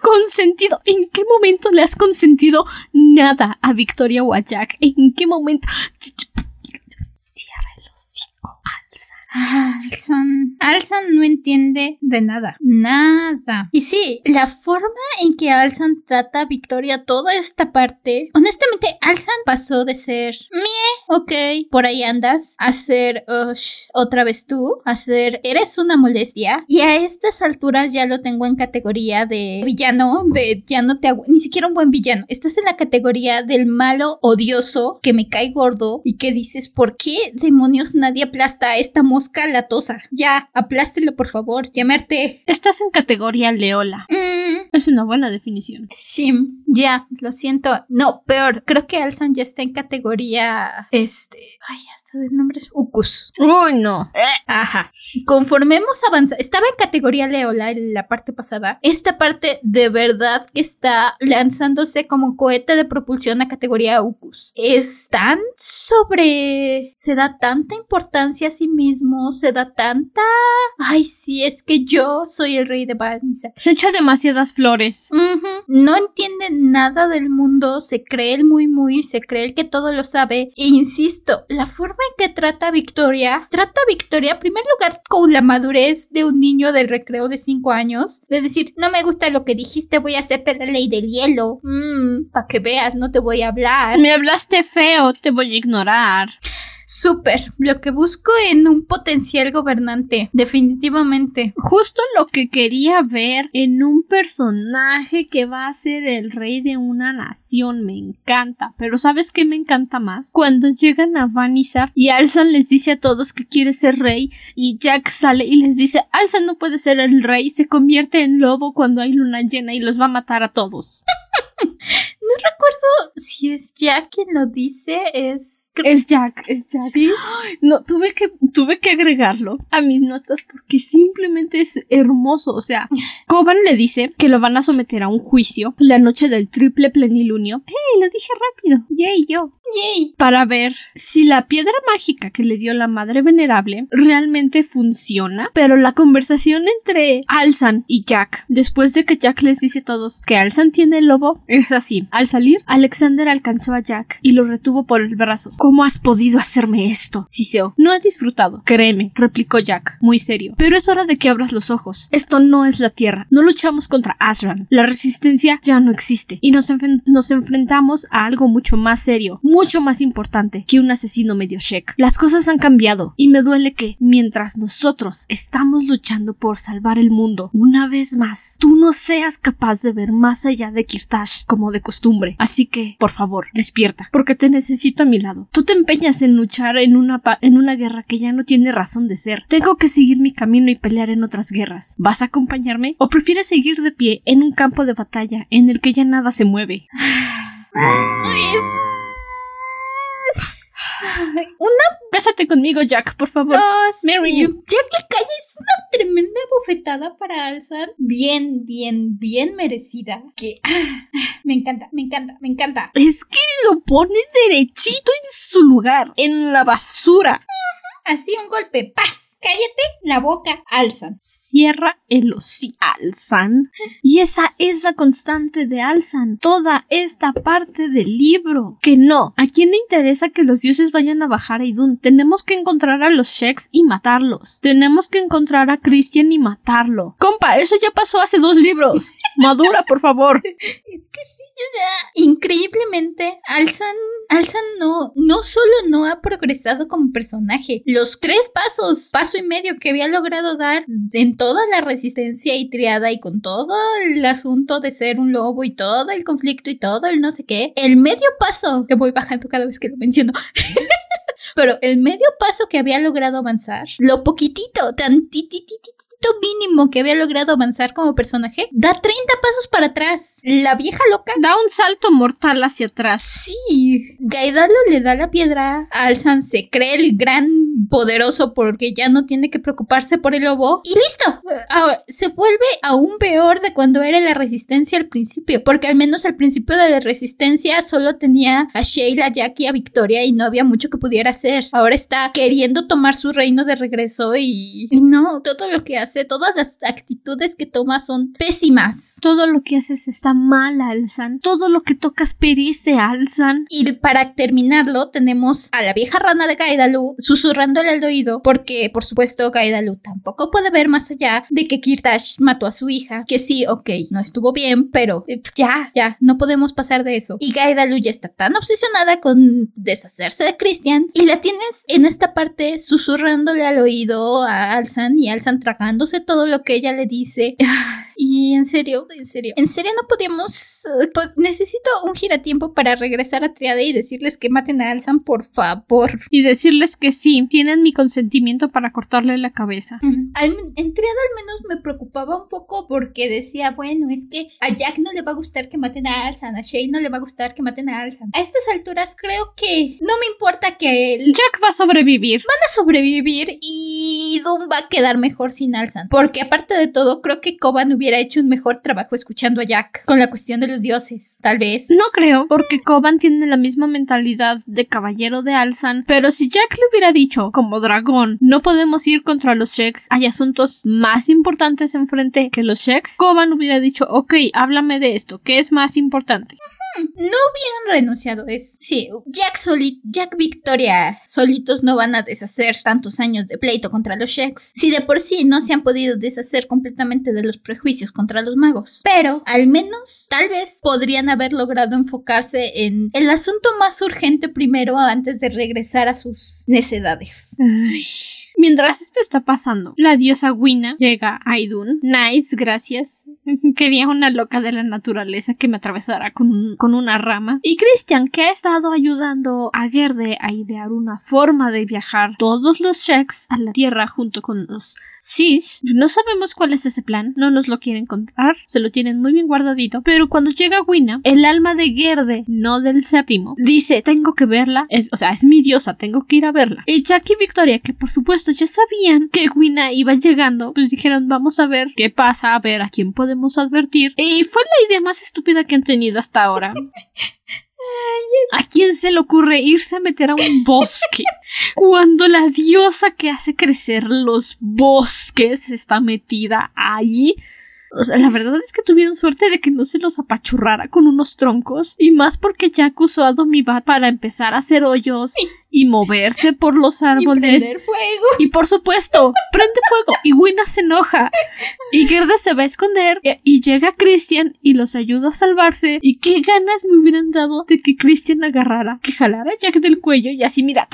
Consentido. ¿En qué momento le has consentido nada a Victoria o a Jack? ¿En qué momento? Cierra Alzan. Alzan no entiende de nada. Nada. Y sí, la forma en que Alzan trata a Victoria toda esta parte. Honestamente, Alzan pasó de ser mie, ok, por ahí andas, a ser otra vez tú, a ser eres una molestia. Y a estas alturas ya lo tengo en categoría de villano, de ya no te agu- ni siquiera un buen villano. Estás en la categoría del malo odioso que me cae gordo y que dices, ¿por qué demonios nadie aplasta a esta mosca latosa? Ya, aplástelo por favor, llamarte. Estás en categoría Leola. Mm, Es una buena definición. Shim, ya, lo siento. No, peor, creo que Alzan ya está en categoría. Este. Ay, hasta de nombres. Ucus. Uy, no. Ajá. Conforme hemos avanzado, estaba en categoría Leola en la parte pasada. Esta parte de verdad que está lanzándose como cohete de propulsión a categoría Ucus. Es tan sobre. Se da tanta importancia a sí mismo, se da tanta. Ay, sí, es que yo soy el rey de Vanessa. Se echa demasiadas flores. No entiende nada del mundo, se cree el muy muy, se cree el que todo lo sabe. E insisto, la forma en que trata a Victoria, trata a Victoria en primer lugar con la madurez de un niño del recreo de 5 años, de decir, no me gusta lo que dijiste, voy a hacerte la ley del hielo. Mmm, para que veas, no te voy a hablar. Me hablaste feo, te voy a ignorar. Súper, lo que busco en un potencial gobernante, definitivamente. Justo lo que quería ver en un personaje que va a ser el rey de una nación. Me encanta. Pero ¿sabes qué me encanta más? Cuando llegan a Vanizar y Alzan les dice a todos que quiere ser rey y Jack sale y les dice Alzan no puede ser el rey, se convierte en lobo cuando hay luna llena y los va a matar a todos. No recuerdo si es Jack quien lo dice, es... Es Jack, es Jack. Sí. No, tuve que, tuve que agregarlo a mis notas porque simplemente es hermoso. O sea, Coban le dice que lo van a someter a un juicio la noche del triple plenilunio. ¡Hey! Lo dije rápido. ¡Yay! Yo. Yay. Para ver si la piedra mágica que le dio la madre venerable realmente funciona. Pero la conversación entre Alzan y Jack, después de que Jack les dice a todos que Alzan tiene el lobo, es así. Al salir, Alexander alcanzó a Jack y lo retuvo por el brazo. ¿Cómo has podido hacerme esto? Siseo. No he disfrutado. Créeme, replicó Jack, muy serio. Pero es hora de que abras los ojos. Esto no es la Tierra. No luchamos contra Ashran. La resistencia ya no existe. Y nos, nos enfrentamos a algo mucho más serio, mucho más importante que un asesino medio shek. Las cosas han cambiado y me duele que, mientras nosotros estamos luchando por salvar el mundo, una vez más, tú no seas capaz de ver más allá de Kirtash como de costumbre. Así que, por favor, despierta, porque te necesito a mi lado. Tú te empeñas en luchar en una, pa- en una guerra que ya no tiene razón de ser. Tengo que seguir mi camino y pelear en otras guerras. ¿Vas a acompañarme? ¿O prefieres seguir de pie en un campo de batalla en el que ya nada se mueve? Una Cásate conmigo, Jack, por favor. Oh, Marry sí. you. Jack le cae es una tremenda bofetada para Alzan. Bien, bien, bien merecida. Que ah, me encanta, me encanta, me encanta. Es que lo pones derechito en su lugar, en la basura. Así un golpe, paz. Cállate la boca, Alzan. Cierra el hocico, Alzan. Y esa es la constante de Alzan. Toda esta parte del libro. Que no. ¿A quién le interesa que los dioses vayan a bajar a Idun? Tenemos que encontrar a los Sheks y matarlos. Tenemos que encontrar a Christian y matarlo. Compa, eso ya pasó hace dos libros. Madura, por favor. Es que sí, ya. Increíblemente, Alzan, Alzan no, no solo no ha progresado como personaje, los tres pasos, paso y medio que había logrado dar en toda la resistencia y triada y con todo el asunto de ser un lobo y todo el conflicto y todo el no sé qué, el medio paso, que voy bajando cada vez que lo menciono. Pero el medio paso que había logrado avanzar, lo poquitito, tan titititito mínimo que había logrado avanzar como personaje, da 30 pasos para atrás. La vieja loca. Da un salto mortal hacia atrás. Sí. Gaidalo le da la piedra a Alzan, se cree el gran poderoso porque ya no tiene que preocuparse por el lobo. Y listo. Ahora, se vuelve aún peor de cuando era la resistencia al principio. Porque al menos al principio de la resistencia solo tenía a Sheila, Jack y a Victoria y no había mucho que pudiera hacer. Ahora está queriendo tomar su reino de regreso y, y no, todo lo que hace, todas las actitudes que toma son pésimas. Todo lo que haces está mal, Alzan. Todo lo que tocas perece, Alzan. Y para terminarlo, tenemos a la vieja rana de Gaidalu susurrándole al oído, porque por supuesto Gaidalu tampoco puede ver más allá de que Kirtash mató a su hija. Que sí, ok, no estuvo bien, pero eh, ya, ya, no podemos pasar de eso. Y Gaidalu ya está tan obsesionada con deshacerse de Christian, y la tienes en esta parte susurrándole al oído a Alzan y Alzan tragándose todo lo que ella le dice. Y en serio, en serio, en serio no podíamos... eh, po- necesito un giratiempo para regresar a Triade y decirles que maten a Alzan, por favor. Y decirles que sí, tienen mi consentimiento para cortarle la cabeza. Al, en Triada al menos me preocupaba un poco porque decía, bueno, es que a Jack no le va a gustar que maten a Alzan, a Shay no le va a gustar que maten a Alzan. A estas alturas creo que no me importa que él Jack va a sobrevivir. van a sobrevivir y Doom va a quedar mejor sin Alzan. Porque aparte de todo, creo que Koban hubiera hecho un mejor trabajo escuchando a Jack con la cuestión de los dioses. Tal vez. No creo, porque Koban tiene la misma mentalidad de caballero de Alzan, pero si Jack le hubiera dicho, como dragón, no podemos ir contra los Sheks, hay asuntos más importantes enfrente que los Sheks, Koban hubiera dicho, ok, háblame de esto, ¿qué es más importante? No hubieran renunciado. Es sí, Jack soli Jack Victoria solitos no van a deshacer tantos años de pleito contra los Sheks. Si de por sí no se han podido deshacer completamente de los prejuicios contra los magos. Pero al menos, tal vez podrían haber logrado enfocarse en el asunto más urgente primero antes de regresar a sus necedades. Ay. Mientras esto está pasando, la diosa Wina llega a Idun. Nice, gracias. Quería una loca de la naturaleza que me atravesara con, un- con una rama. Y Christian, que ha estado ayudando a Gerde a idear una forma de viajar todos los Sheks a la Tierra junto con los Sis. No sabemos cuál es ese plan, no nos lo quieren contar, se lo tienen muy bien guardadito. Pero cuando llega Wina, el alma de Gerde, no del séptimo, dice: Tengo que verla. O sea, es mi diosa, tengo que ir a verla. Y Jack y Victoria, que por supuesto ya sabían que Wina iba llegando, pues dijeron: Vamos a ver qué pasa, a ver a quién podemos advertir. Y fue la idea más estúpida que han tenido hasta ahora. ¿A quién se le ocurre irse a meter a un bosque cuando la diosa que hace crecer los bosques está metida ahí? O sea, la verdad es que tuvieron suerte de que no se los apachurrara con unos troncos. Y más porque Jack usó a Domibat para empezar a hacer hoyos y moverse por los Y árboles. prender fuego. Y por supuesto, prende fuego y Wina se enoja. Y Gerda se va a esconder y, y llega Christian y los ayuda a salvarse. Y qué ganas me hubieran dado de que Christian agarrara, que jalara a Jack del cuello y así mira.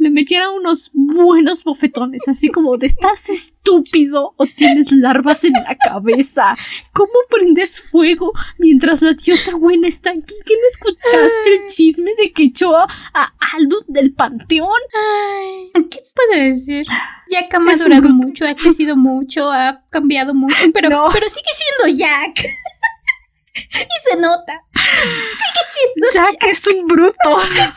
Le metiera unos buenos bofetones, así como de estás estúpido o tienes larvas en la cabeza. ¿Cómo prendes fuego mientras la diosa buena está aquí? ¿Que no escuchaste el chisme de que echó a, a Aldun del panteón? ¿Qué se puede decir? Jack ha madurado mucho, ha crecido mucho, ha cambiado mucho, pero, No. pero sigue siendo Jack. y se nota. Sigue siendo Jack es un bruto. Ay,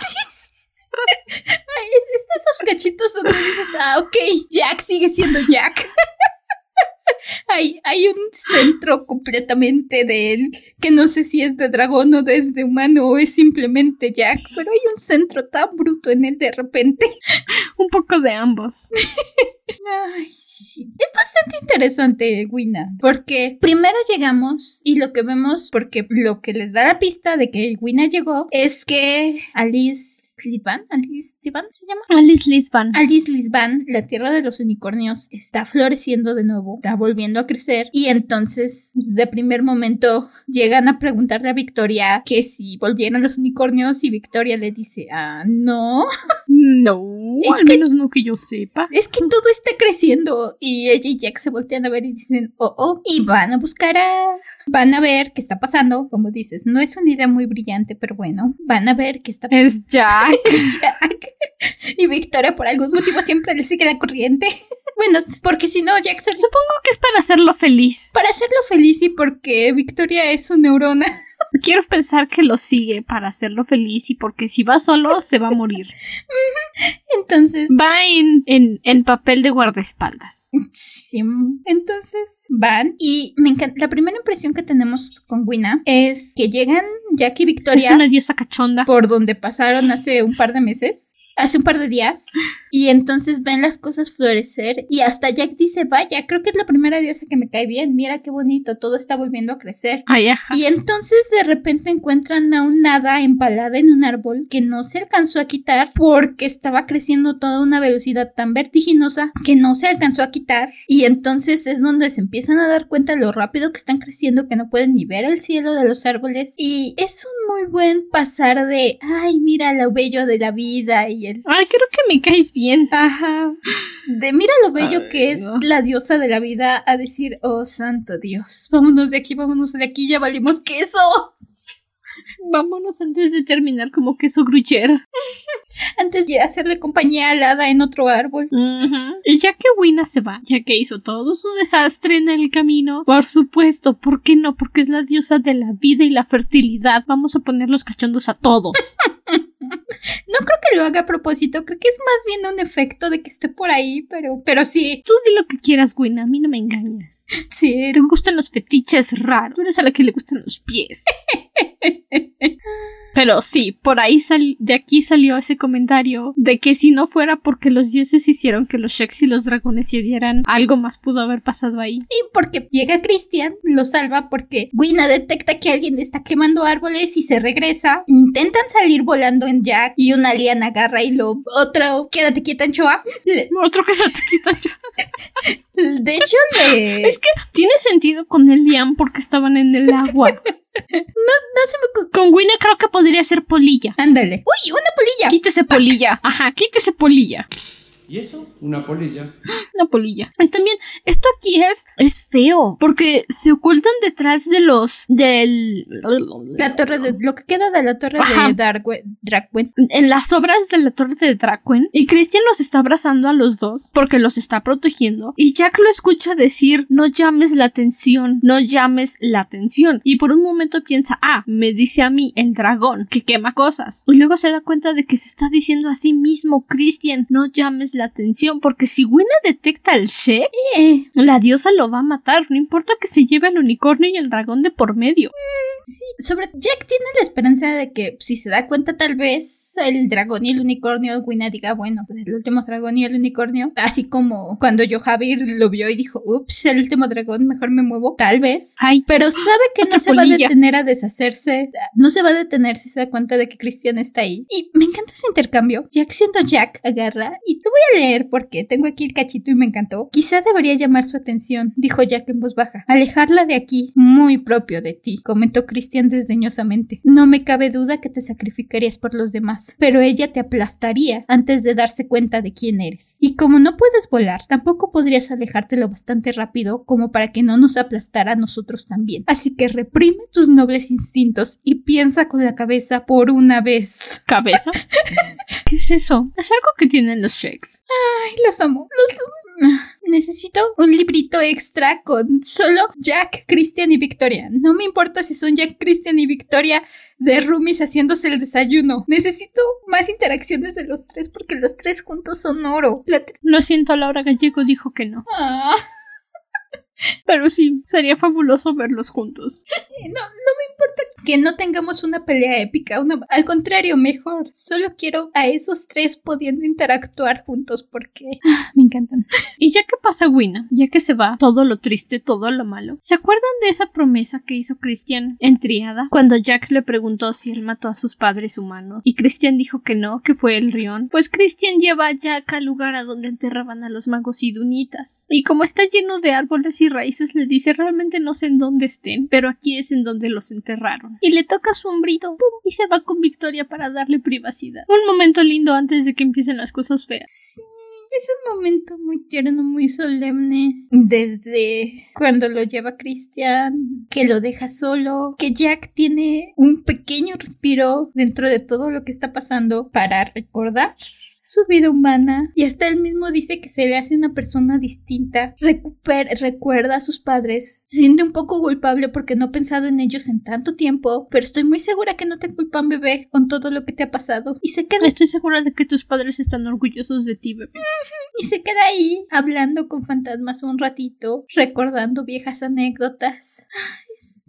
es, esos cachitos donde dices, ah, ok, Jack sigue siendo Jack. Hay, hay un centro completamente de él, que no sé si es de dragón o desde humano o es simplemente Jack, pero hay un centro tan bruto en él de repente. Un poco de ambos. Ay, sí. Es bastante interesante, Wina, porque primero llegamos y lo que vemos, porque lo que les da la pista de que Wina llegó es que Alice Lisban, Alice Lisban se llama. Alice Lisban. Alice Lisban, la tierra de los unicornios, está floreciendo de nuevo, está volviendo a crecer y entonces de primer momento llegan a preguntarle a Victoria que si volvieron los unicornios y Victoria le dice, ah, no, No, Es al que- menos no que yo sepa. es que todo está creciendo y ella y Jack se voltean a ver y dicen, oh, oh, y van a buscar a... Van a ver qué está pasando, como dices, no es una idea muy brillante, pero bueno, van a ver qué está Es Jack. Jack. Y Victoria por algún motivo siempre le sigue la corriente. Bueno, porque si no, Jack se... Supongo que es para hacerlo feliz. Para hacerlo feliz y porque Victoria es su neurona. Quiero pensar que lo sigue para hacerlo feliz y porque si va solo se va a morir. Entonces... Va en, en, en papel de guardaespaldas. Sí. Entonces van y me encanta. La primera impresión que tenemos con Wina es que llegan Jack y Es Victoria una diosa cachonda. por donde pasaron hace un par de meses. Hace un par de días. Y entonces ven las cosas florecer. Y hasta Jack dice, vaya, creo que es la primera diosa que me cae bien. Mira qué bonito, todo está volviendo a crecer. Ay, ajá. Y entonces de repente encuentran a un hada empalada en un árbol que no se alcanzó a quitar porque estaba creciendo toda una velocidad tan vertiginosa que no se alcanzó a quitar. Y entonces es donde se empiezan a dar cuenta lo rápido que están creciendo que no pueden ni ver el cielo de los árboles. Y es un muy buen pasar de, ay, mira lo bello de la vida y Ay, creo que me caes bien. Ajá. De mira lo bello Ay, que es no. la diosa de la vida a decir, oh santo Dios, vámonos de aquí, vámonos de aquí, ya valimos queso. Vámonos antes de terminar como queso gruyere. Antes de hacerle compañía al hada en otro árbol. Ujú. Y ya que Wina se va, ya que hizo todo su desastre en el camino, por supuesto, ¿por qué no? Porque es la diosa de la vida y la fertilidad. Vamos a poner los cachondos a todos. No creo que lo haga a propósito, creo que es más bien un efecto de que esté por ahí, pero, pero sí, Tú di lo que quieras, Wina, a mí no me engañas. sí. Te gustan los fetiches raros. Tú eres a la que le gustan los pies. Pero sí, por ahí sal de aquí salió ese comentario de que si no fuera porque los dioses hicieron que los Sheks y los dragones se algo más pudo haber pasado ahí. Y porque llega Christian, lo salva porque Wina detecta que alguien está quemando árboles y se regresa. Intentan salir volando en Jack y una liana agarra y lo otro, quédate quieta, Anchoa. Otro que se te quita yo. De hecho, le... Es que tiene sentido con el Liam porque estaban en el agua. no se me... Con Wina creo que podría ser polilla. Ándale. ¡Uy, una polilla! Quítese polilla. Ajá, quítese polilla. ¿Y eso? Una polilla. Una polilla. Y también, esto aquí es, es feo. Porque se ocultan detrás de los. del. La torre de... Lo que queda de la torre Ajá. de Darkwe- Drakwen. en las obras de la torre de Dracuen y Christian los está abrazando a los dos porque los está protegiendo y Jack lo escucha decir no llames la atención, no llames la atención y por un momento piensa ah, me dice a mí el dragón que quema cosas y luego se da cuenta de que se está diciendo a sí mismo Christian no llames la atención porque si Wina detecta el She Eh, la diosa lo va a matar no importa que se lleve al unicornio y el dragón de por medio sí. Sobre... Jack tiene la esperanza de que si se da cuenta tal vez el dragón y el unicornio, Wina diga, bueno, el último dragón y el unicornio. Así como cuando yo Javier lo vio y dijo, ups, el último dragón, mejor me muevo. Tal vez. ay Pero sabe que no se va a detener a deshacerse. No se va a detener si se da cuenta de que Christian está ahí. Y me encanta su intercambio. Jack siendo Jack agarra. Y te voy a leer porque tengo aquí el cachito y me encantó. Quizá debería llamar su atención, dijo Jack en voz baja. Alejarla de aquí, muy propio de ti, comentó Christian desdeñosamente. No me cabe duda que te sacrificarías por los demás, pero ella te aplastaría antes de darse cuenta de quién eres. Y como no puedes volar, tampoco podrías alejarte lo bastante rápido como para que no nos aplastara a nosotros también. Así que reprime tus nobles instintos y piensa con la cabeza por una vez. cabeza ¿qué es eso? es algo que tienen los Ay, los amo, los amo. Necesito un librito extra con solo Jack, Christian y Victoria. No me importa si son Jack, Christian y Victoria de roomies haciéndose el desayuno. Necesito más interacciones de los tres porque los tres juntos son oro. La Lo siento, Laura Gallego dijo que no. Ah. Pero sí, sería fabuloso verlos juntos. No, no me importa que no tengamos una pelea épica, una- al contrario, mejor. Solo quiero a esos tres pudiendo interactuar juntos porque ah, me encantan. Y ya que pasa Wina, ya que se va todo lo triste, todo lo malo, ¿se acuerdan de esa promesa que hizo Christian en Triada? Cuando Jack le preguntó si él mató a sus padres humanos y Christian dijo que no, que fue el Rion. Pues Christian lleva a Jack al lugar a donde enterraban a los magos idunitas. Y como está lleno de árboles y raíces, le dice realmente no sé en dónde estén, pero aquí es en donde los enterraron. Y le toca su hombrito, y se va con Victoria para darle privacidad. Un momento lindo antes de que empiecen las cosas feas. Sí, es un momento muy tierno, muy solemne. Desde cuando lo lleva Christian, que lo deja solo, que Jack tiene un pequeño respiro dentro de todo lo que está pasando para recordar su vida humana y hasta él mismo dice que se le hace una persona distinta, recuerda a sus padres, se siente un poco culpable porque no ha pensado en ellos en tanto tiempo, pero estoy muy segura que no te culpan bebé con todo lo que te ha pasado y se queda Estoy segura de que tus padres están orgullosos de ti, bebé. y se queda ahí hablando con fantasmas un ratito, recordando viejas anécdotas.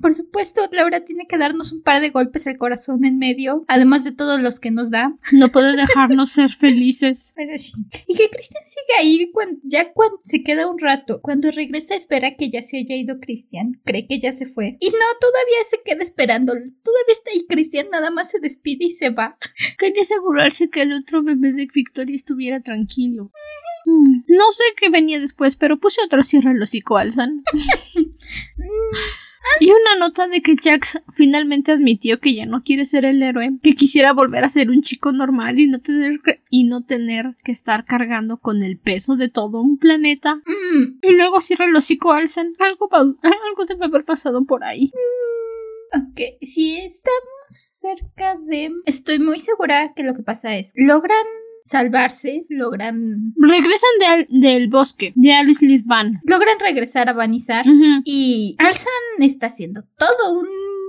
Por supuesto, Laura tiene que darnos un par de golpes al corazón en medio, además de todos los que nos da. No puede dejarnos ser felices. Pero sí. Y que Cristian siga ahí cuan- ya cuando se queda un rato. Cuando regresa espera que ya se haya ido Cristian. Cree que ya se fue. Y no, todavía se queda esperando. Todavía está ahí Cristian, nada más se despide y se va. Quería asegurarse que el otro bebé de Victoria estuviera tranquilo. Mm, No sé qué venía después, pero puse otro cierre al hocico Alzan. Y una nota de que Jax finalmente admitió que ya no quiere ser el héroe, que quisiera volver a ser un chico normal y no tener que, y no tener que estar cargando con el peso de todo un planeta. Mm, Y luego cierra el hocico Alzan. Algo, algo debe haber pasado por ahí. Ok, si estamos cerca de... Estoy muy segura que lo que pasa es... Logran salvarse, logran... Regresan de Al- del bosque, de Alice Lisban. Logran regresar a Vanizar. Y Alzan está haciendo todo un,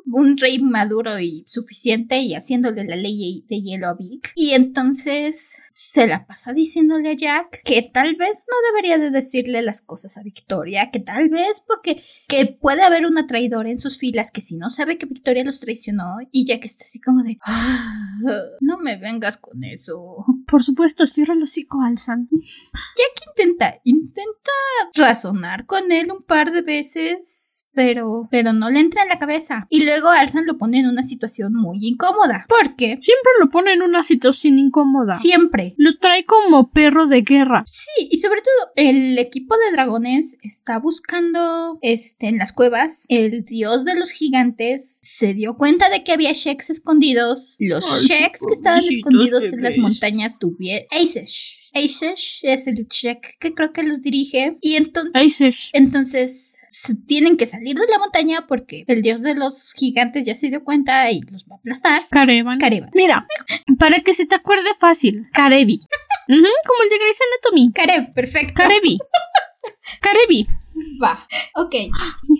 un rey maduro y suficiente y haciéndole la ley de hielo a Vic. Y entonces se la pasa diciéndole a Jack que tal vez no debería de decirle las cosas a Victoria, que tal vez porque que puede haber una traidora en sus filas que si no sabe que Victoria los traicionó y Jack está así como de "Ah, no me vengas con eso. Por supuesto, cierra el hocico Alzan. Jack intenta, intenta razonar con él un par de veces, pero, pero no le entra en la cabeza. Y luego Alzan lo pone en una situación muy incómoda. Porque Siempre lo pone en una situación incómoda. siempre. Lo trae como perro de guerra. Sí, y sobre todo el equipo de dragones está buscando este en las cuevas. El dios de los gigantes se dio cuenta de que había sheks escondidos. Los Ay, sheks que estaban escondidos en las montañas tuvieron Aisesh. Aisesh es el shek que creo que los dirige. Y entonces. Entonces tienen que salir de la montaña porque el dios de los gigantes ya se dio cuenta y los va a aplastar. Karevan. Karevan. Mira, para que se te acuerde fácil, Karevi. Ujú, como el de Grey's Anatomy. Kareb, perfecto. Karevi. Karevi. Va. Ok.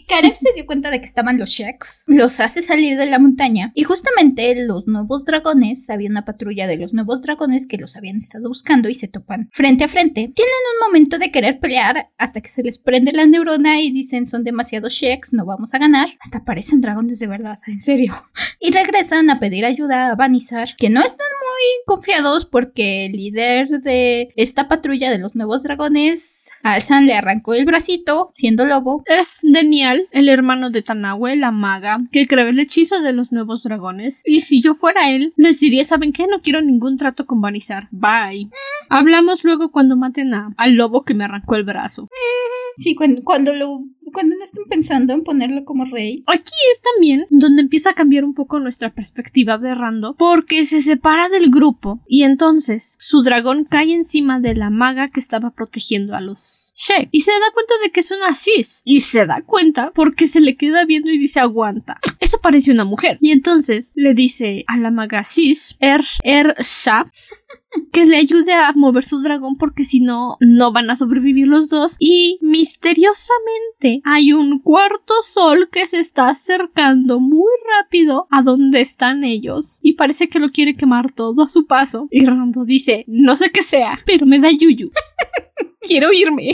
Kareb se dio cuenta de que estaban los Sheks. Los hace salir de la montaña. Y justamente los nuevos dragones, había una patrulla de los nuevos dragones que los habían estado buscando y se topan frente a frente. Tienen un momento de querer pelear hasta que se les prende la neurona y dicen son demasiados Sheks, no vamos a ganar. Hasta parecen dragones de verdad, en serio. Y regresan a pedir ayuda a Vanizar, que no están muy confiados porque el líder de esta patrulla de los nuevos dragones, Alzan le arrancó el bracito, siendo lobo. Es Denial, el hermano de Tanahue, la maga, que creó el hechizo de los nuevos dragones. Y si yo fuera él, les diría, ¿saben qué? No quiero ningún trato con Vanizar. Bye. Hablamos luego cuando maten a, al lobo que me arrancó el brazo. Sí, cuando, cuando lo cuando no estén pensando en ponerlo como rey. Aquí es también donde empieza a cambiar un poco nuestra perspectiva de Rando, porque se separa del grupo y entonces su dragón cae encima de la maga que estaba protegiendo a los Shek y se da cuenta de que es una cis y se da cuenta porque se le queda viendo y dice aguanta. Eso parece una mujer y entonces le dice a la maga cis Er Er que le ayude a mover su dragón porque si no, no van a sobrevivir los dos. Y misteriosamente hay un cuarto sol que se está acercando muy rápido a donde están ellos. Y parece que lo quiere quemar todo a su paso. Y Rando dice, no sé qué sea, pero me da yuyu. quiero irme.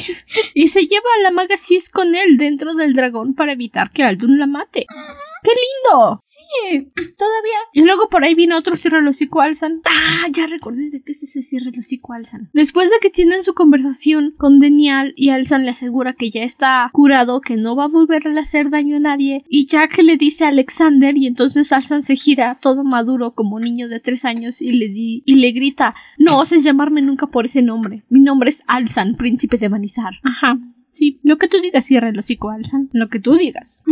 Y se lleva a la maga Sis con él dentro del dragón para evitar que Aldun la mate. ¡Qué lindo! Sí, todavía. Y luego por ahí viene otro cierre el hocico Alzan. Ah, ya recordé de qué es ese cierre el hocico Alzan. Después de que tienen su conversación con Denial y Alzan le asegura que ya está curado, que no va a volver a hacer daño a nadie, y Jack le dice a Alexander y entonces Alzan se gira todo maduro como niño de tres años y le, di y le grita, no oses llamarme nunca por ese nombre. Mi nombre es Alzan, príncipe de Manizar. Ajá. Sí, lo que tú digas, cierra el hocico, Alzan. Lo que tú digas.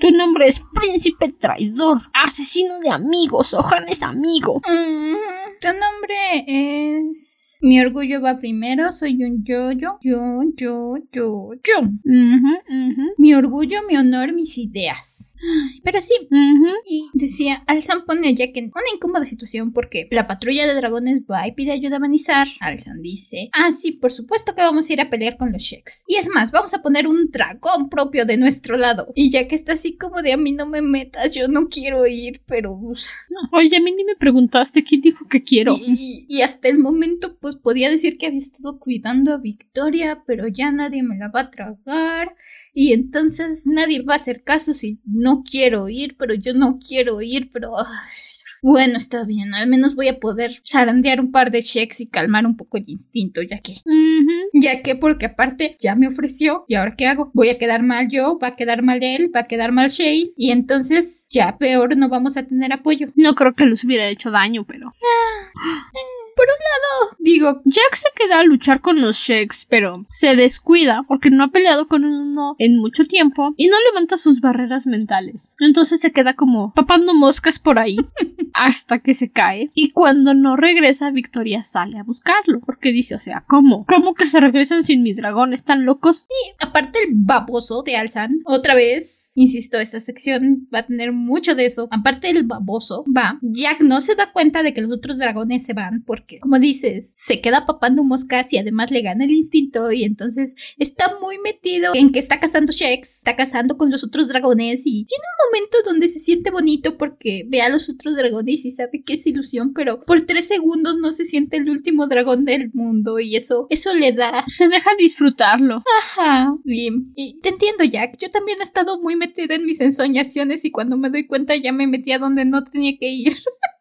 Tu nombre es príncipe traidor, asesino de amigos, Ojan es amigo. Mm, tu nombre es... Mi orgullo va primero, soy un yo-yo, yo, yo, yo, yo. Ujú, ujú, Mi orgullo, mi honor, mis ideas. Pero sí, ujú. y decía, Alzan pone a Jack en una incómoda situación porque la patrulla de dragones va y pide ayuda a Manizar. Alzan dice, ah, sí, por supuesto que vamos a ir a pelear con los Sheks. Y es más, vamos a poner un dragón propio de nuestro lado. Y Jack está así como de a mí no me metas, yo no quiero ir, pero... pues, Oye, a mí ni me preguntaste quién dijo que quiero. Y, y hasta el momento, pues podía decir que había estado cuidando a Victoria, pero ya nadie me la va a tragar. Y entonces nadie va a hacer caso si no quiero ir, pero yo no quiero ir, pero. ay, bueno, está bien, al menos voy a poder zarandear un par de checks y calmar un poco el instinto, ya que. Ya que, porque aparte ya me ofreció, ¿y ahora qué hago? Voy a quedar mal yo, va a quedar mal él, va a quedar mal Shane, y entonces ya peor no vamos a tener apoyo. No creo que les hubiera hecho daño, pero. Por un lado, digo, Jack se queda a luchar con los Shakes, pero se descuida porque no ha peleado con uno en mucho tiempo y no levanta sus barreras mentales. Entonces se queda como papando moscas por ahí hasta que se cae. Y cuando no regresa, Victoria sale a buscarlo porque dice, o sea, ¿cómo? ¿Cómo que se regresan sin mi dragón? ¿Están locos? Aparte el baboso de Alzan, otra vez, insisto, esta sección va a tener mucho de eso. Aparte el baboso, va. Jack no se da cuenta de que los otros dragones se van porque, como dices, se queda papando moscas y además le gana el instinto y entonces está muy metido en que está cazando Sheks, está cazando con los otros dragones y tiene un momento donde se siente bonito porque ve a los otros dragones y sabe que es ilusión, pero por tres segundos no se siente el último dragón del mundo y eso, eso le da Se deja disfrutarlo. Ajá, bien. Y te entiendo, Jack. Yo también he estado muy metida en mis ensoñaciones y cuando me doy cuenta ya me metí a donde no tenía que ir.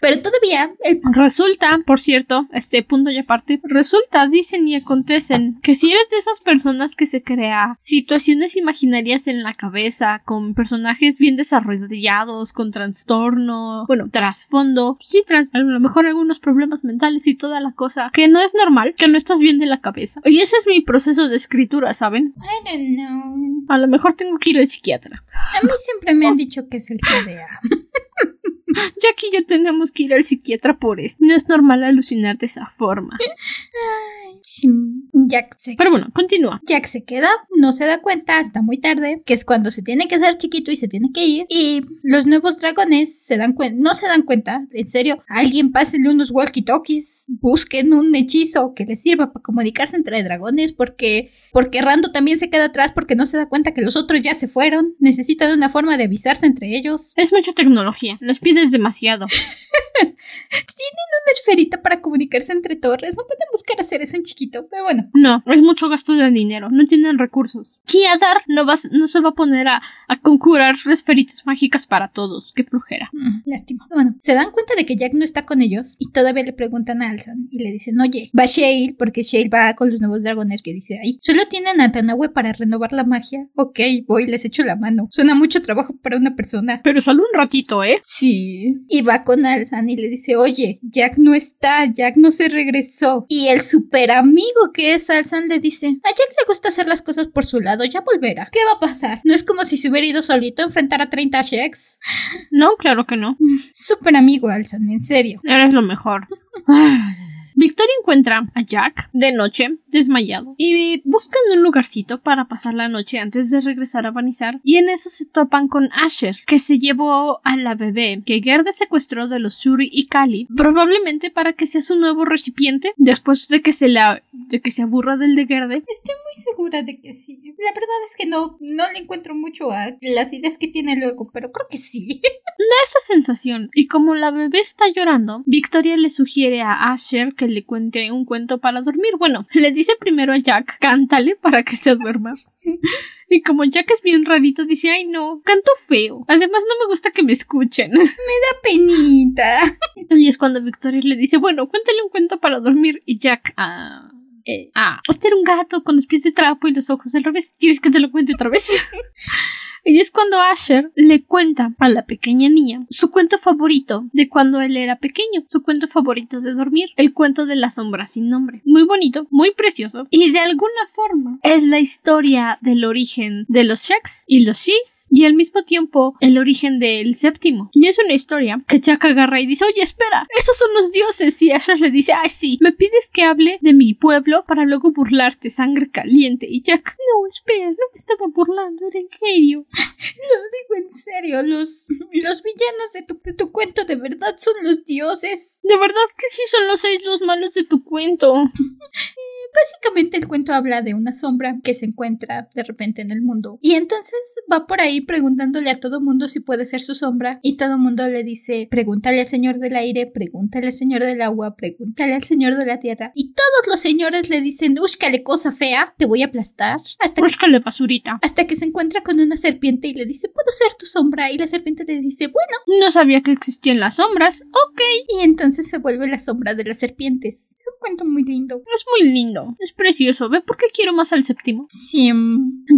Pero todavía el Resulta, por cierto, este punto y aparte, resulta, dicen y acontecen que si eres de esas personas que se crea situaciones imaginarias en la cabeza, con personajes bien desarrollados, con trastorno, bueno, trasfondo, sí, tras, a lo mejor algunos problemas mentales y toda la cosa, que no es normal, que no estás bien de la cabeza. Y ese es mi proceso de escritura, ¿saben? I don't know. A lo mejor tengo que ir al psiquiatra. A mí siempre me han dicho que es el TDA. Jack y yo tenemos que ir al psiquiatra por esto. No es normal alucinar de esa forma. Jack se Pero bueno, continúa. Jack se queda, no se da cuenta hasta muy tarde, que es cuando se tiene que hacer chiquito y se tiene que ir. Y los nuevos dragones se dan cuenta, no se dan cuenta, en serio, alguien pásele unos walkie-talkies, busquen un hechizo que les sirva para comunicarse entre dragones, porque, porque Rando también se queda atrás porque no se da cuenta que los otros ya se fueron. Necesitan una forma de avisarse entre ellos. Es mucha tecnología. Les pides demasiado. Una esferita para comunicarse entre torres. No pueden buscar hacer eso en chiquito, pero bueno. No, es mucho gasto de dinero. No tienen recursos. Kiadar no, va, no se va a poner a, a conjurar esferitas mágicas para todos. Qué flujera. Mm, lástima. Bueno, se dan cuenta de que Jack no está con ellos y todavía le preguntan a Alzan y le dicen, oye, va Shale porque Shale va con los nuevos dragones que dice ahí. Solo tienen a Tanawe para renovar la magia. Ok, voy, les echo la mano. Suena mucho trabajo para una persona. Pero solo un ratito, ¿eh? Sí. Y va con Alzan y le dice, oye, Jack no está, Jack no se regresó. Y el super amigo que es Alzan le dice, a Jack le gusta hacer las cosas por su lado, ya volverá. ¿Qué va a pasar? No es como si se hubiera ido solito a enfrentar a 30 Sheks. No, claro que no. Super amigo Alzan, en serio. Eres lo mejor. Victoria encuentra a Jack de noche, desmayado, y buscan un lugarcito para pasar la noche antes de regresar a Vanizar. Y en eso se topan con Asher, que se llevó a la bebé que Gerda secuestró de los Shuri y Kali, probablemente para que sea su nuevo recipiente después de que se la de que se aburra del de Gerde. Estoy muy segura de que sí. La verdad es que no, no le encuentro mucho a las ideas que tiene luego, pero creo que sí. Da esa sensación. Y como la bebé está llorando, Victoria le sugiere a Asher que le cuente un cuento para dormir. Bueno, le dice primero a Jack, cántale para que se duerma. Y como Jack es bien rarito, dice, ay no, canto feo. Además no me gusta que me escuchen. Me da penita. Y es cuando Victoria le dice, bueno, cuéntale un cuento para dormir. Y Jack, ah... eh, ah, este era un gato con los pies de trapo y los ojos al revés. ¿Quieres que te lo cuente otra vez? Y es cuando Asher le cuenta a la pequeña niña su cuento favorito de cuando él era pequeño, su cuento favorito de dormir, el cuento de la sombra sin nombre. Muy bonito, muy precioso. Y de alguna forma es la historia del origen de los Shaks y los Shis y al mismo tiempo el origen del séptimo. Y es una historia que Jack agarra y dice, oye, espera, esos son los dioses. Y Asher le dice, ay, sí, me pides que hable de mi pueblo para luego burlarte, sangre caliente. Y Jack, no, espera, no me estaba burlando, era en serio. Lo digo en serio, los, los villanos de tu, de tu cuento de verdad son los dioses. De verdad que sí son los seis los malos de tu cuento. Básicamente el cuento habla de una sombra que se encuentra de repente en el mundo. Y entonces va por ahí preguntándole a todo mundo si puede ser su sombra. Y todo mundo le dice, pregúntale al señor del aire, pregúntale al señor del agua, pregúntale al señor de la tierra. Y todos los señores le dicen, búscale cosa fea, te voy a aplastar. Hasta que, Búscale basurita. hasta que se encuentra con una serpiente y le dice, ¿puedo ser tu sombra? Y la serpiente le dice, bueno. No sabía que existían las sombras. Ok. Y entonces se vuelve la sombra de las serpientes. Es un cuento muy lindo. Es muy lindo. Es precioso. ¿Ve por qué quiero más al séptimo? Sí.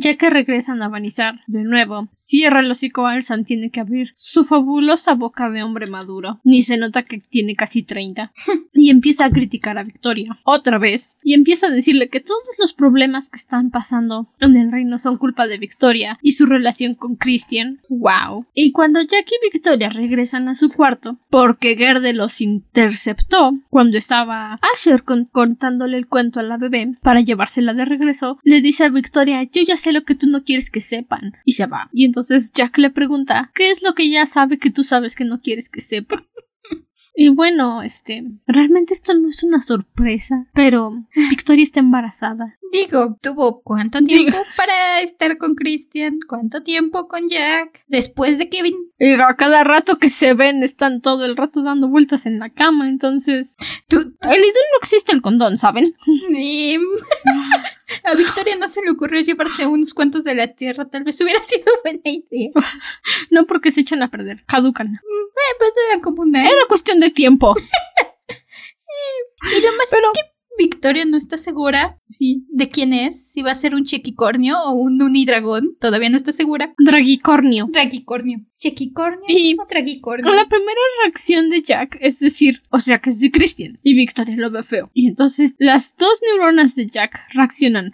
Ya que regresan a Vanizar de nuevo, cierra el hocico Alsan tiene que abrir su fabulosa boca de hombre maduro. Ni se nota que tiene casi 30. y empieza a criticar a Victoria. Otra vez. Y empieza a decirle que todos los problemas que están pasando en el reino son culpa de Victoria y su relación con Christian. Wow. Y cuando Jack y Victoria regresan a su cuarto, porque Gerde los interceptó cuando estaba Asher con- contándole el cuento a la bebé para llevársela de regreso, le dice a Victoria, yo ya sé lo que tú no quieres que sepan. Y se va. Y entonces Jack le pregunta, ¿qué es lo que ella sabe que tú sabes que no quieres que sepa? Y bueno, este, realmente esto no es una sorpresa, pero Victoria está embarazada. Digo, tuvo cuánto tiempo para estar con Christian, cuánto tiempo con Jack, después de Kevin. Y a cada rato que se ven están todo el rato dando vueltas en la cama, entonces... Tú, El idol no existe el condón, ¿saben? y- a Victoria no se le ocurrió llevarse unos cuantos de la tierra, tal vez hubiera sido buena idea. No porque se echan a perder, caducan. Eh, pues eran como una... Era cuestión de tiempo. Y lo más Pero- es que Victoria no está segura sí, de quién es, si va a ser un chequicornio o un unidragón, todavía no está segura. Dragicornio. Dragicornio. ¿Chequicornio Y- o dragicornio? La primera reacción de Jack es decir, o sea que es de Christian. Y Victoria lo ve feo. Y entonces las dos neuronas de Jack reaccionan.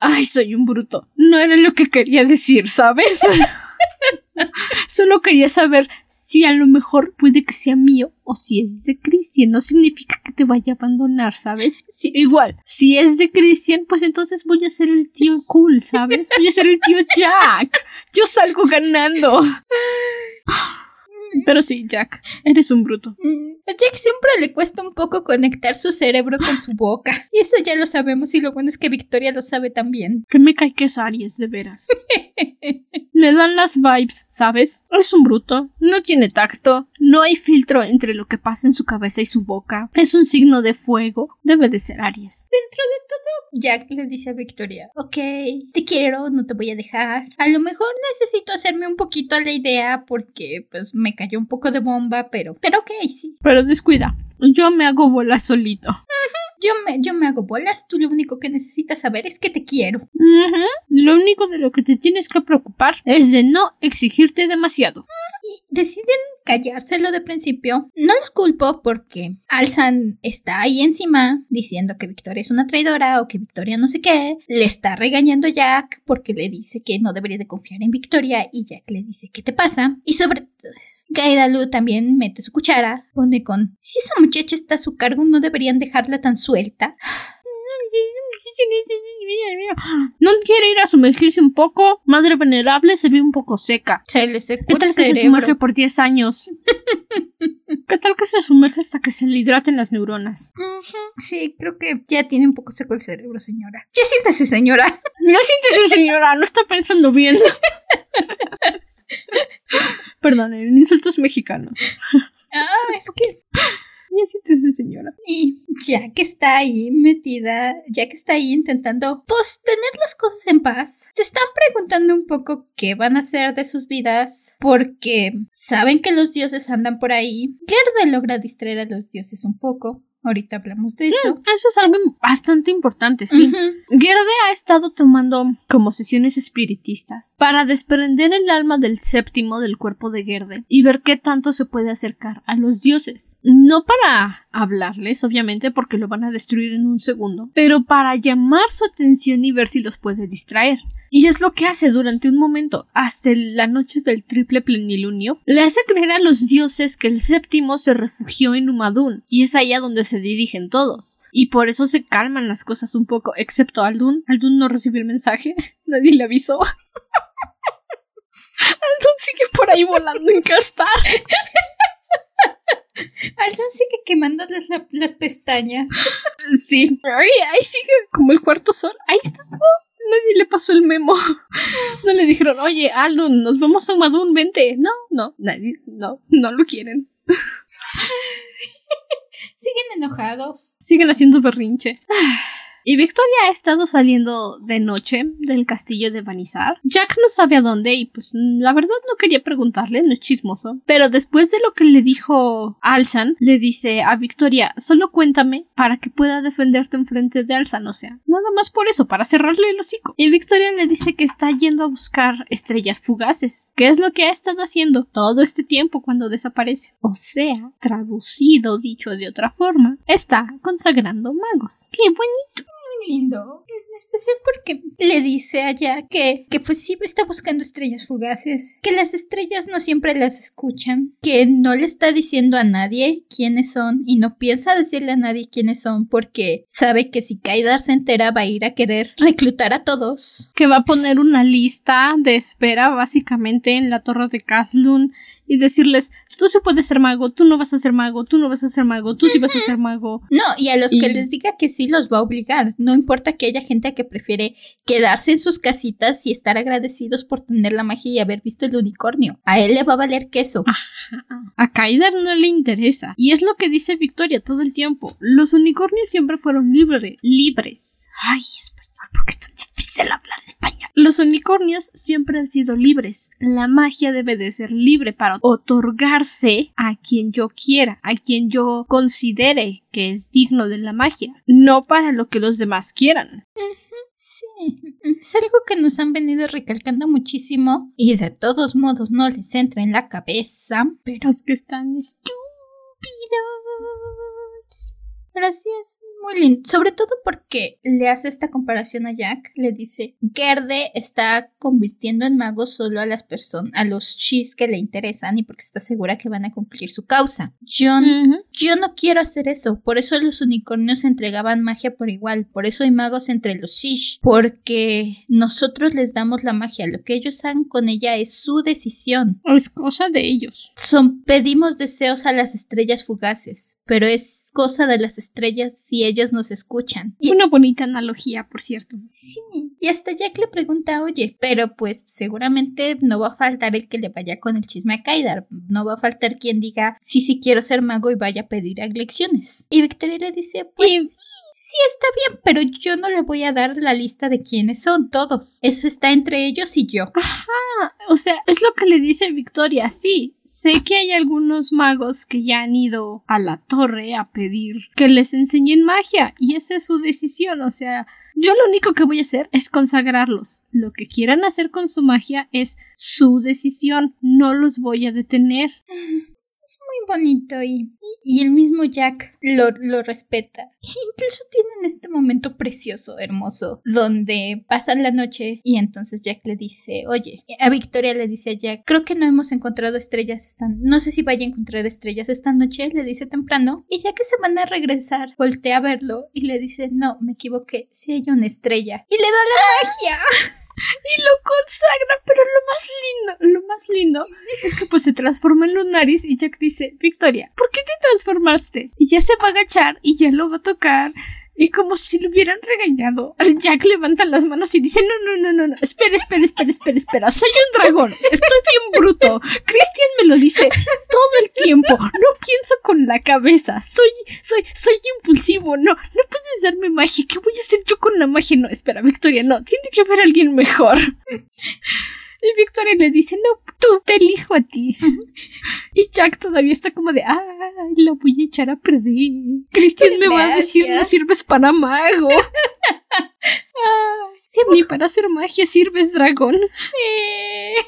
Ay, soy un bruto. No era lo que quería decir, ¿sabes? Solo quería saber si a lo mejor puede que sea mío o si es de Christian. No significa que te vaya a abandonar, ¿sabes? Sí. Igual, si es de Christian, pues entonces voy a ser el tío cool, ¿sabes? Voy a ser el tío Jack. Yo salgo ganando. Pero sí, Jack, eres un bruto. Mm, A Jack siempre le cuesta un poco conectar su cerebro con su boca. Y eso ya lo sabemos y lo bueno es que Victoria lo sabe también. Que me cae que es Aries, de veras. Me dan las vibes, ¿sabes? Es un bruto, no tiene tacto, no hay filtro entre lo que pasa en su cabeza y su boca. Es un signo de fuego, debe de ser Aries. Dentro de todo, Jack le dice a Victoria, ok, te quiero, no te voy a dejar. A lo mejor necesito hacerme un poquito a la idea porque pues me cayó un poco de bomba, pero, pero ok, sí. Pero descuida, yo me hago bola solito. Yo me, yo me hago bolas, tú lo único que necesitas saber es que te quiero. Lo único de lo que te tienes que preocupar es de no exigirte demasiado. Y deciden callárselo de principio. No los culpo porque Alsan está ahí encima diciendo que Victoria es una traidora o que Victoria no sé qué. Le está regañando a Jack porque le dice que no debería de confiar en Victoria y Jack le dice ¿qué te pasa? Y sobre todo, Gaidalu también mete su cuchara. Pone con si esa muchacha está a su cargo no deberían dejarla tan suelta. ¿No quiere ir a sumergirse un poco? Madre venerable se ve un poco seca. Se le ¿Qué tal que se sumerge por 10 años? ¿Qué tal que se sumerge hasta que se le hidraten las neuronas? Sí, creo que ya tiene un poco seco el cerebro, señora. Ya siéntese, señora. No siéntese, señora, no está pensando bien. Perdón, en insultos mexicanos. Ah, es que Ya señora. Y ya que está ahí metida, ya que está ahí intentando, pues, tener las cosas en paz, se están preguntando un poco qué van a hacer de sus vidas, porque saben que los dioses andan por ahí. Gerda logra distraer a los dioses un poco. Ahorita hablamos de eso. Eso es algo bastante importante, sí. Gerde ha estado tomando como sesiones espiritistas para desprender el alma del séptimo del cuerpo de Gerde y ver qué tanto se puede acercar a los dioses. No para hablarles, obviamente, porque lo van a destruir en un segundo, pero para llamar su atención y ver si los puede distraer. Y es lo que hace durante un momento, hasta la noche del triple plenilunio, le hace creer a los dioses que el séptimo se refugió en Umadun, y es allá donde se dirigen todos. Y por eso se calman las cosas un poco, excepto Aldun. Aldun no recibió el mensaje, nadie le avisó. Aldun sigue por ahí volando en castar. Aldon sigue quemándoles la- las pestañas. Sí, ahí, ahí sigue como el cuarto sol. Ahí está. Oh, nadie le pasó el memo. No le dijeron, oye, Aldun, nos vamos a Umadun, vente. No, no, nadie, no, no lo quieren. Siguen enojados. Siguen haciendo berrinche. Y Victoria ha estado saliendo de noche del castillo de Vanizar. Jack no sabe a dónde y pues la verdad no quería preguntarle, no es chismoso. Pero después de lo que le dijo Alsan, le dice a Victoria, solo cuéntame para que pueda defenderte en frente de Alsan, o sea, nada más por eso, para cerrarle el hocico. Y Victoria le dice que está yendo a buscar estrellas fugaces, que es lo que ha estado haciendo todo este tiempo cuando desaparece. O sea, traducido, dicho de otra forma, está consagrando magos. ¡Qué bonito! Lindo. En especial porque le dice a Jack que, que pues sí está buscando estrellas fugaces. Que las estrellas no siempre las escuchan. Que no le está diciendo a nadie quiénes son. Y no piensa decirle a nadie quiénes son. Porque sabe que si Kaidar se entera va a ir a querer reclutar a todos. Que va a poner una lista de espera básicamente en la torre de Kazlun y decirles, tú sí puedes ser mago, tú no vas a ser mago, tú no vas a ser mago, tú sí vas a ser mago. No, y a los que les diga que sí los va a obligar. No importa que haya gente que prefiere quedarse en sus casitas y estar agradecidos por tener la magia y haber visto el unicornio. A él le va a valer queso. A Kaidar no le interesa. Y es lo que dice Victoria todo el tiempo. Los unicornios siempre fueron libre, libres. Ay, español, porque es tan difícil hablar español. Los unicornios siempre han sido libres. La magia debe de ser libre para otorgarse a quien yo quiera, a quien yo considere que es digno de la magia, no para lo que los demás quieran. Sí, es algo que nos han venido recalcando muchísimo y de todos modos no les entra en la cabeza. Pero, Los que están pero sí es muy lindo. Sobre todo porque le hace esta comparación a Jack. Le dice, Gerde está convirtiendo en magos solo a las personas, a los chis que le interesan y porque está segura que van a cumplir su causa. Yo. Yo no quiero hacer eso, por eso los unicornios entregaban magia por igual, por eso hay magos entre los Sish, porque nosotros les damos la magia, lo que ellos hagan con ella es su decisión. Es cosa de ellos. Son, pedimos deseos a las estrellas fugaces, pero es cosa de las estrellas si ellas nos escuchan. Y, Una bonita analogía, por cierto. sí, y hasta Jack le pregunta, oye, pero pues seguramente no va a faltar el que le vaya con el chisme a Kaidar, no va a faltar quien diga, sí, sí quiero ser mago y vaya a pedir lecciones. Y Victoria le dice, pues Y- sí, sí está bien, pero yo no le voy a dar la lista de quiénes son todos. Eso está entre ellos y yo. Ajá, o sea, es lo que le dice Victoria, sí. Sé que hay algunos magos que ya han ido a la torre a pedir que les enseñen magia y esa es su decisión, o sea, yo lo único que voy a hacer es consagrarlos. Lo que quieran hacer con su magia es su decisión, no los voy a detener. Es muy bonito y, y, el mismo Jack lo, lo respeta. Incluso tienen este momento precioso, hermoso, donde pasan la noche y entonces Jack le dice, oye, a Victoria le dice a Jack, creo que no hemos encontrado estrellas esta no sé si vaya a encontrar estrellas esta noche, le dice temprano, y ya que se van a regresar, voltea a verlo y le dice, no, me equivoqué, sí hay una estrella. Y le da la magia. Y lo consagra, pero lo más lindo, lo más lindo es que pues se transforma en Lunaris y Jack dice, Victoria, ¿por qué te transformaste? Y ya se va a agachar y ya lo va a tocar. Y como si lo hubieran regañado, Jack levanta las manos y dice, no, no, no, no, no, espera, espera, espera, espera, espera, soy un dragón, estoy bien bruto. Christian me lo dice todo el tiempo, no pienso con la cabeza, soy, soy, soy impulsivo, no, no puedes darme magia, ¿qué voy a hacer yo con la magia? No, espera, Victoria, no, tiene que haber alguien mejor. Y Victoria le dice, no, tú, te elijo a ti. Y Jack todavía está como de, ay, la voy a echar a perder. Christian me va a decir, no sirves para mago. Sí, Ni hemos- para hacer magia sirves dragón. Eh.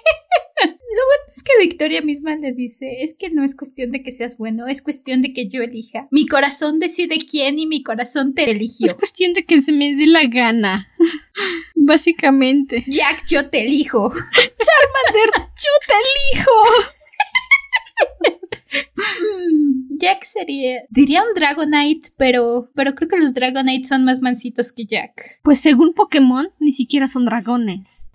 Lo bueno es que Victoria misma le dice, es que no es cuestión de que seas bueno, es cuestión de que yo elija. Mi corazón decide quién y mi corazón te eligió. Es cuestión de que se me dé la gana. Básicamente. Jack, yo te elijo. Charmander, yo te elijo. Mm, Jack sería, diría un Dragonite, pero, pero creo que los Dragonite son más mansitos que Jack. Pues según Pokémon, ni siquiera son dragones.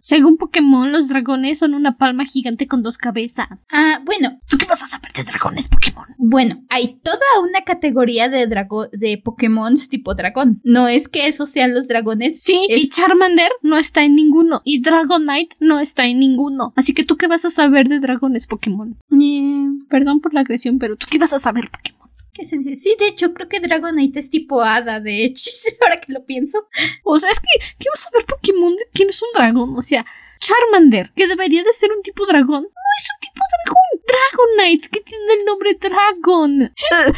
Según Pokémon, los dragones son una palma gigante con dos cabezas. Ah, bueno, ¿Tú qué vas a saber de dragones, Pokémon? bueno, hay toda una categoría de drago de Pokémon tipo dragón. No es que esos sean los dragones. Sí, Es- y Charmander no está en ninguno. Y Dragonite no está en ninguno. Así que tú qué vas a saber de dragones, Pokémon. Eh, Perdón por la agresión, pero tú qué vas a saber, Pokémon. ¿Qué se dice? Sí, de hecho, creo que Dragonite es tipo hada, de hecho, ahora que lo pienso. O sea, es que, ¿qué vas a ver, Pokémon? de quién es un dragón? O sea, Charmander, que debería de ser un tipo dragón, no es un tipo dragón. Dragonite, que tiene el nombre Dragon.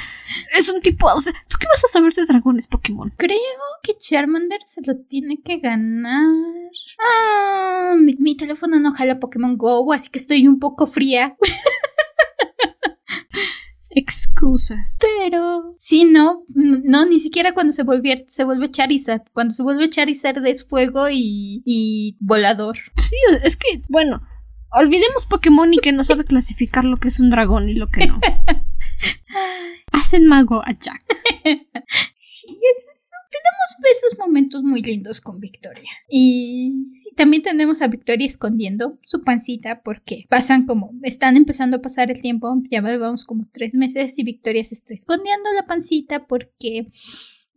Es un tipo. O sea, ¿tú qué vas a saber de dragones, Pokémon? Creo que Charmander se lo tiene que ganar. Ah, mi, mi teléfono no jala Pokémon Go, así que estoy un poco fría. Excusas. Pero sí, no, no, ni siquiera cuando se vuelve, se vuelve Charizard. Cuando se vuelve Charizard es fuego y, y volador. Sí, es que, bueno, olvidemos Pokémon y que no sabe clasificar lo que es un dragón y lo que no. Hacen mago a Jack. Sí, es eso. Tenemos esos momentos muy lindos con Victoria. Y sí, también tenemos a Victoria escondiendo su pancita porque pasan como, están empezando a pasar el tiempo, ya vamos como tres meses y Victoria se está escondiendo la pancita porque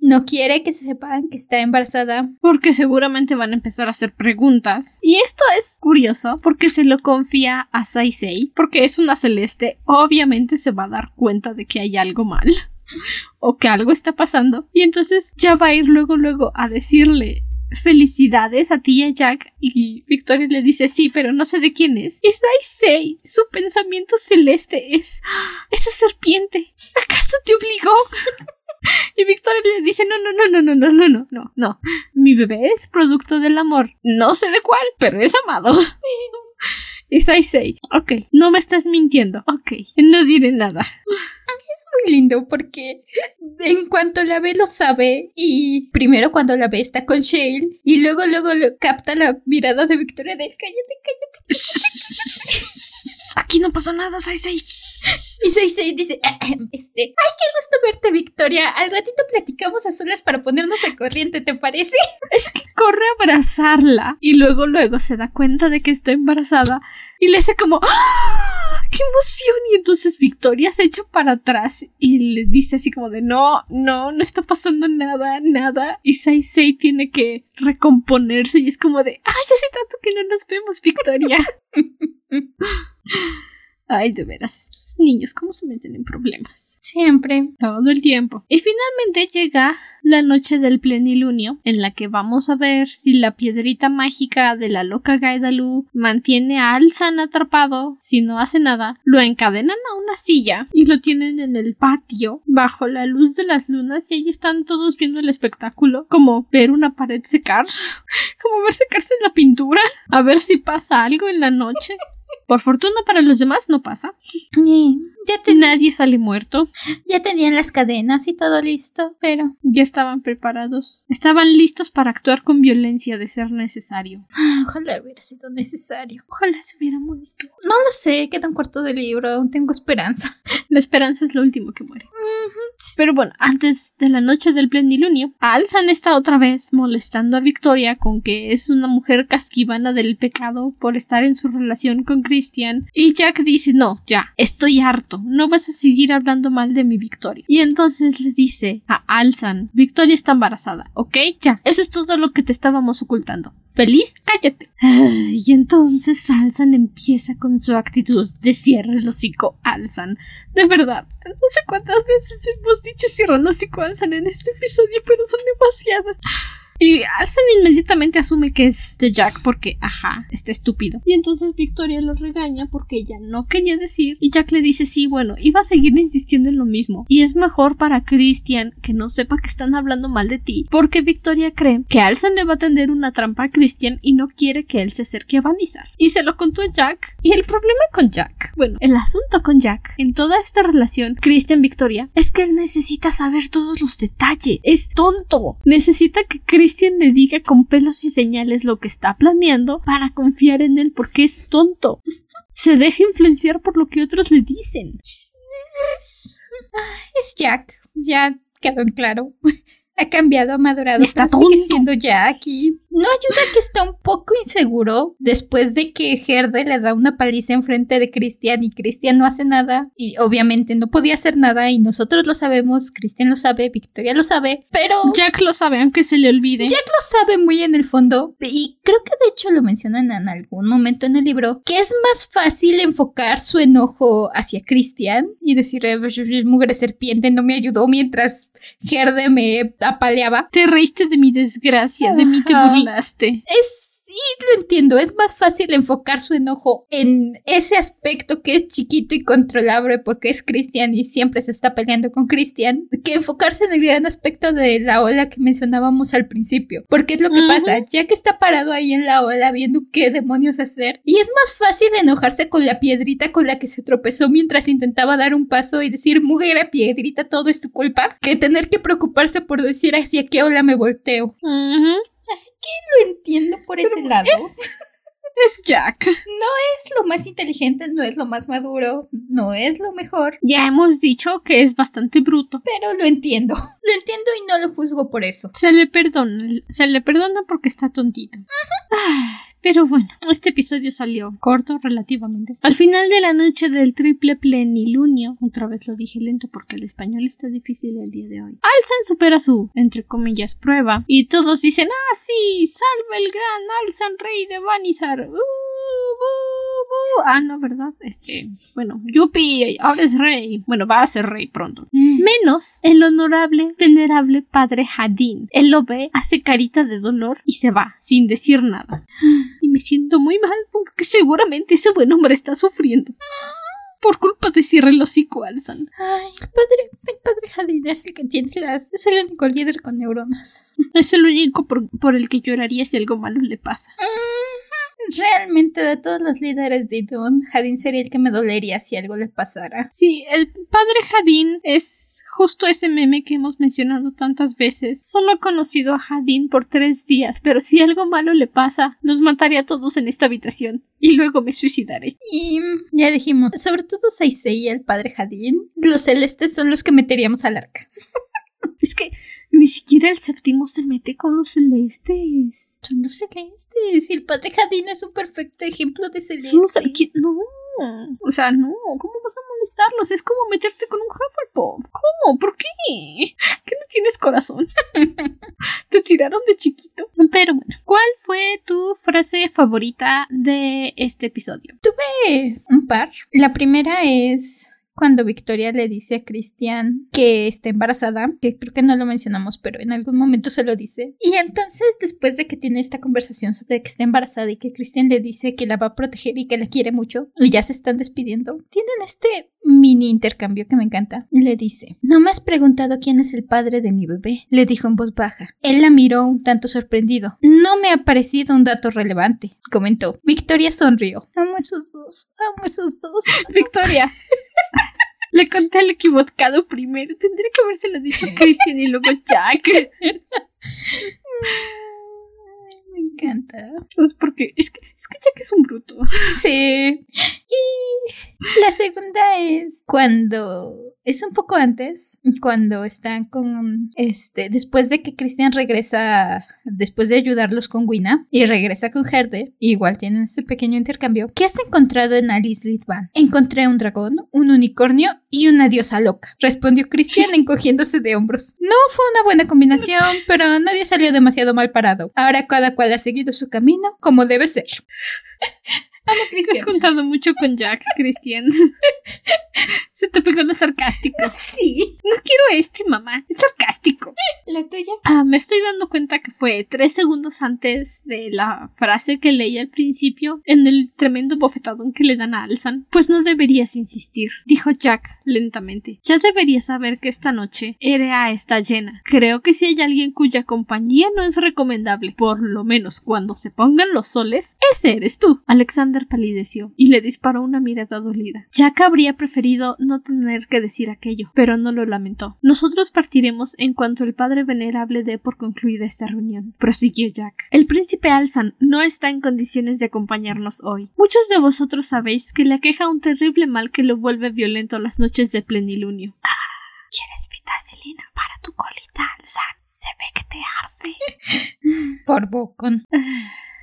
no quiere que se sepan que está embarazada. Porque seguramente van a empezar a hacer preguntas. Y esto es curioso porque se lo confía a Saisei. Porque es una celeste. Obviamente se va a dar cuenta de que hay algo mal. o que algo está pasando. Y entonces ya va a ir luego, luego a decirle felicidades a ti y a Jack. Y Victoria le dice sí, pero no sé de quién es. Y Saisei, su pensamiento celeste es "¡Ah! esa serpiente. ¿Acaso te obligó? Y Victoria le dice, no, no, no, no, no, no, no, no, no, no. Mi bebé es producto del amor. No sé de cuál, pero es amado. Y Saisei, ok, no me estás mintiendo. Ok, no diré nada. Muy lindo porque en cuanto la ve lo sabe y primero cuando la ve está con Shale y luego luego lo capta la mirada de Victoria de cállate, cállate. Aquí no pasa nada, Saisei. Y Seisei dice, "Ah, ah, este, ay, qué gusto verte, Victoria. Al ratito platicamos a solas para ponernos al corriente, ¿te parece? Es que corre a abrazarla y luego, luego se da cuenta de que está embarazada y le hace como ¡Ah! ¡Qué emoción! Y entonces Victoria se echa para atrás y le dice así como de no, no, no está pasando nada, nada. Y Saisei tiene que recomponerse y es como de ¡Ay, hace tanto que no nos vemos, Victoria! Ay, de veras, estos niños, ¿cómo se meten en problemas? Siempre. todo el tiempo. Y finalmente llega la noche del plenilunio, en la que vamos a ver si la piedrita mágica de la loca Gaidalu mantiene a Alzan atrapado. Si no hace nada, lo encadenan a una silla y lo tienen en el patio, bajo la luz de las lunas, y ahí están todos viendo el espectáculo, como ver una pared secar, como ver secarse la pintura, a ver si pasa algo en la noche. Por fortuna para los demás no pasa. Y ya, te- Nadie sale muerto. ya tenían las cadenas y todo listo, pero Ya estaban preparados. Estaban listos para actuar con violencia de ser necesario. ah, ojalá hubiera sido necesario. Ojalá se hubiera muerto. No lo sé, queda un cuarto de libro, aún tengo esperanza. La esperanza es lo último que muere. Pero bueno, antes de la noche del plenilunio, Alzan está otra vez molestando a Victoria con que es una mujer casquivana del pecado por estar en su relación con Y Jack dice, no, ya, estoy harto, no vas a seguir hablando mal de mi Victoria. Y entonces le dice a Alzan, Victoria está embarazada, ¿ok? Ya, eso es todo lo que te estábamos ocultando. ¿Feliz? Cállate. Y entonces Alzan empieza con su actitud de cierre el hocico, Alzan. De verdad, no sé cuántas veces hemos dicho cierra el hocico, Alzan en este episodio, pero son demasiadas. Y Alzan inmediatamente asume que es de Jack porque, ajá, está estúpido. Y entonces Victoria lo regaña porque ella no quería decir. Y Jack le dice, sí, bueno, iba a seguir insistiendo en lo mismo. Y es mejor para Christian que no sepa que están hablando mal de ti. Porque Victoria cree que Alzan le va a tender una trampa a Christian y no quiere que él se acerque a Vanizar. Y se lo contó a Jack. Y el problema con Jack, bueno, el asunto con Jack en toda esta relación Christian-Victoria es que él necesita saber todos los detalles. Es tonto. Necesita que Christian le diga con pelos y señales lo que está planeando para confiar en él porque es tonto. Se deja influenciar por lo que otros le dicen. Es Jack, ya quedó en claro. Ha cambiado, ha madurado, Está pero sigue tonto. siendo Jack y no ayuda que está un poco inseguro después de que Gerde le da una paliza enfrente de Christian y Christian no hace nada y obviamente no podía hacer nada y nosotros lo sabemos, Christian lo sabe, Victoria lo sabe, pero Jack lo sabe, aunque se le olvide. Jack lo sabe muy en el fondo y creo que de hecho lo mencionan en algún momento en el libro que es más fácil enfocar su enojo hacia Christian y decir "Eh, pues, mugre serpiente no me ayudó mientras Gerde me apaleaba Te reíste de mi desgracia, de mí te burlaste. es sí lo entiendo. Es más fácil enfocar su enojo en ese aspecto que es chiquito y controlable porque es Christian y siempre se está peleando con Christian que enfocarse en el gran aspecto de la ola que mencionábamos al principio. Porque es lo que pasa ya que está parado ahí en la ola viendo qué demonios hacer y es más fácil enojarse con la piedrita con la que se tropezó mientras intentaba dar un paso y decir mugera piedrita todo es tu culpa que tener que preocuparse por decir hacia qué ola me volteo. Así que lo entiendo por ese lado. Es Jack. Es lo más inteligente, no es lo más maduro, no es lo mejor, Ya hemos dicho que es bastante bruto. pero lo entiendo. Lo entiendo y no lo juzgo por eso. Se le perdona, se le perdona porque está tontito. Ah, Pero bueno, este episodio salió corto relativamente. Al final de la noche del triple plenilunio, otra vez lo dije lento porque el español está difícil el día de hoy. Alzan supera su, entre comillas, prueba y todos dicen, ah, sí, salva el gran Alzan rey de Vanizar. Uh, bu, bu. Ah, no, ¿verdad? Este, bueno, Yupi ahora es rey. Bueno, va a ser rey pronto. Menos el honorable, venerable padre Hadin. Él lo ve, hace carita de dolor y se va, sin decir nada. Y me siento muy mal porque seguramente ese buen hombre está sufriendo. Por culpa de cierre el hocico, Alzan. Ay, el padre, el padre Jadid es el que tiene las. Es el único líder con neuronas. Es el único por, por el que lloraría si algo malo le pasa. Realmente, de todos los líderes de Dune, Jadin sería el que me dolería si algo le pasara. Sí, el padre Hadin es justo ese meme que hemos mencionado tantas veces. Solo he conocido a Hadin por tres días, pero si algo malo le pasa, nos mataría a todos en esta habitación y luego me suicidaré. Y ya dijimos, sobre todo Saisei y el padre Jadin, los celestes son los que meteríamos al arca. Es que ni siquiera el séptimo se mete con los celestes. Son los celestes. Y el padre Jadin es un perfecto ejemplo de celeste. Son los- ¿qui- No. O sea, no. ¿Cómo vas a molestarlos? Es como meterte con un Hufflepuff. ¿Cómo? ¿Por qué? ¿Que no tienes corazón? Te tiraron de chiquito. Pero bueno, ¿cuál fue tu frase favorita de este episodio? Eh, un par. La primera es cuando Victoria le dice a Christian que está embarazada, que creo que no lo mencionamos, pero en algún momento se lo dice. Y entonces, después de que tiene esta conversación sobre que está embarazada y que Christian le dice que la va a proteger y que la quiere mucho, y ya se están despidiendo, tienen este mini intercambio que me encanta. Le dice, no me has preguntado quién es el padre de mi bebé, le dijo en voz baja. Él la miró un tanto sorprendido. No me ha parecido un dato relevante, comentó. Victoria sonrió. Amo esos dos, amo esos dos. Victoria. Le conté al equivocado primero. Tendría que habérselo dicho Christian y luego Jack. Encanta. Porque es que, es que es un bruto. Sí. Y la segunda es cuando es un poco antes, cuando están con este, después de que Christian regresa, después de ayudarlos con Wina y regresa con Herde, igual tienen ese pequeño intercambio. ¿Qué has encontrado en Alice Lidvan? Encontré un dragón, un unicornio y una diosa loca, respondió Christian encogiéndose de hombros. No fue una buena combinación, pero nadie salió demasiado mal parado. Ahora cada cual ha seguido su camino como debe ser. Amo Te has juntado mucho con Jack, Christian. Se te pegó lo sarcástico. Sí. No quiero este, mamá. Es sarcástico. ¿La tuya? Ah, me estoy dando cuenta que fue tres segundos antes de la frase que leí al principio en el tremendo bofetadón que le dan a Alsan. Pues no deberías insistir, dijo Jack lentamente. Ya deberías saber que esta noche Erea está llena. Creo que si hay alguien cuya compañía no es recomendable, por lo menos cuando se pongan los soles, ese eres tú. Alexander palideció y le disparó una mirada dolida. Jack habría preferido no tener que decir aquello, pero no lo lamentó. Nosotros partiremos en cuanto el padre venerable dé por concluida esta reunión, prosiguió Jack. El príncipe Alsan no está en condiciones de acompañarnos hoy. Muchos de vosotros sabéis que le aqueja un terrible mal que lo vuelve violento las noches de plenilunio. Ah, ¿quieres vitacilina para tu colita, Alsan? Se ve que te arde. Por Bocon.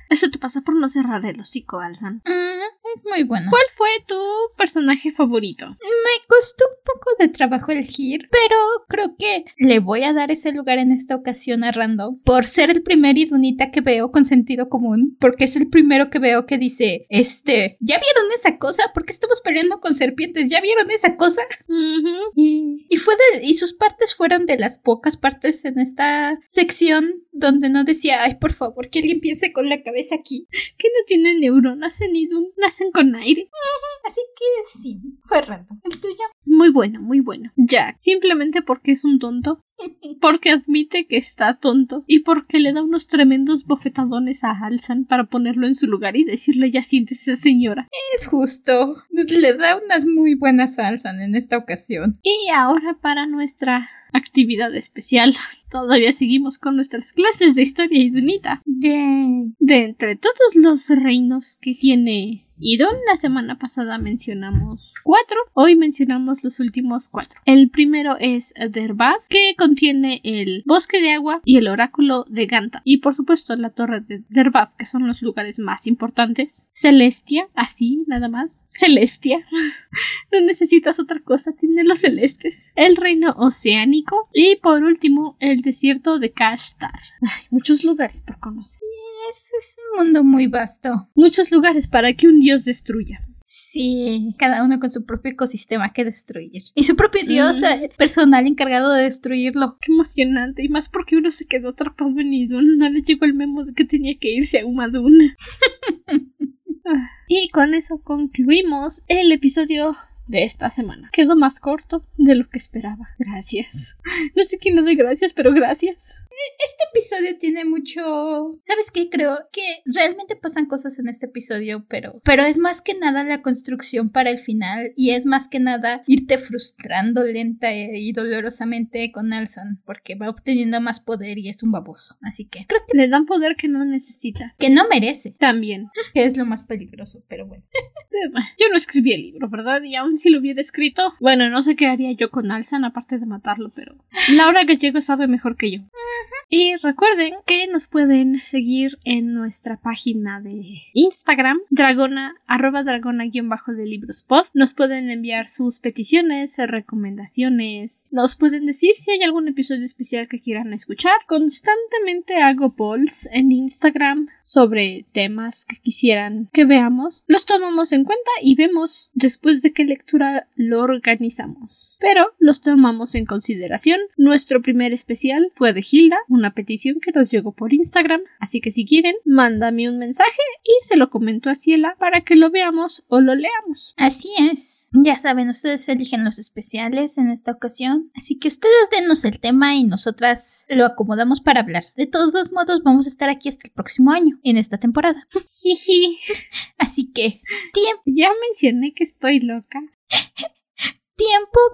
Eso te pasa por no cerrar el hocico, Alsan. Mm, es muy bueno. ¿Cuál fue tu personaje favorito? Me costó un poco de trabajo elegir, pero creo que le voy a dar ese lugar en esta ocasión a Rando por ser el primer idunita que veo con sentido común, porque es el primero que veo que dice, este, ¿ya vieron esa cosa? ¿Por qué estamos peleando con serpientes? ¿Ya vieron esa cosa? Ujú. Y, y fue de, y sus partes fueron de las pocas partes en esta sección donde no decía, ay, por favor, que alguien piense con la cabeza aquí. Que no tienen neuronas en Idun, nacen con aire. Así que sí, fue Rando. ¿El tuyo? Muy bueno, muy bueno. Jack, simplemente porque es un tonto, porque admite que está tonto y porque le da unos tremendos bofetadones a Alsan para ponerlo en su lugar y decirle ya siéntese señora. Es justo. Le da unas muy buenas salsas en esta ocasión. Y ahora para nuestra actividad especial, todavía seguimos con nuestras clases de historia idunita. Yay. De entre todos los reinos que tiene Idon, la semana pasada mencionamos cuatro, hoy mencionamos los últimos cuatro. El primero es Derbad, que contiene el bosque de agua y el oráculo de Ganta, y por supuesto la torre de Derbad, que son los lugares más importantes. Celestia, así nada más. Celestia. no necesitas otra cosa, tiene los celestes. El reino y por último el desierto de Kashtar. Ay, muchos lugares por conocer. Es, es un mundo muy vasto. Muchos lugares para que un dios destruya. Sí, cada uno con su propio ecosistema que destruir. Y su propio dios eh, personal encargado de destruirlo. Qué emocionante. Y más porque uno se quedó atrapado en Idun. No le llegó el memo de que tenía que irse a Umadun. Ah, y con eso concluimos el episodio de esta semana. Quedó más corto de lo que esperaba. Gracias. No sé quién le doy gracias, pero gracias. Este episodio tiene mucho... ¿Sabes qué? Creo que realmente pasan cosas en este episodio, pero... Pero es más que nada la construcción para el final y es más que nada irte frustrando lenta y dolorosamente con Alsan porque va obteniendo más poder y es un baboso. Así que creo Le dan poder que no necesita. que no merece, También. que es lo más peligroso, pero bueno. Bueno, Yo no escribí el libro, ¿verdad? Y aún si lo hubiera escrito, bueno, no sé qué haría yo con Alsan aparte de matarlo, pero Laura Gallego sabe mejor que yo. Y recuerden que nos pueden seguir en nuestra página de Instagram, dragona, arroba dragona guion bajo de libros pod. Nos pueden enviar sus peticiones, recomendaciones, nos pueden decir si hay algún episodio especial que quieran escuchar. Constantemente hago polls en Instagram sobre temas que quisieran que veamos. Los tomamos en cuenta y vemos después de qué lectura lo organizamos. Pero los tomamos en consideración. Nuestro primer especial fue de Hilda, una petición que nos llegó por Instagram, así que si quieren, mándame un mensaje y se lo comento a Ciela para que lo veamos o lo leamos. Así es. Ya saben, ustedes eligen los especiales en esta ocasión. Así que ustedes denos el tema y nosotras lo acomodamos para hablar. De todos modos, vamos a estar aquí hasta el próximo año, en esta temporada. Así que, tiempo, Ya mencioné que estoy loca.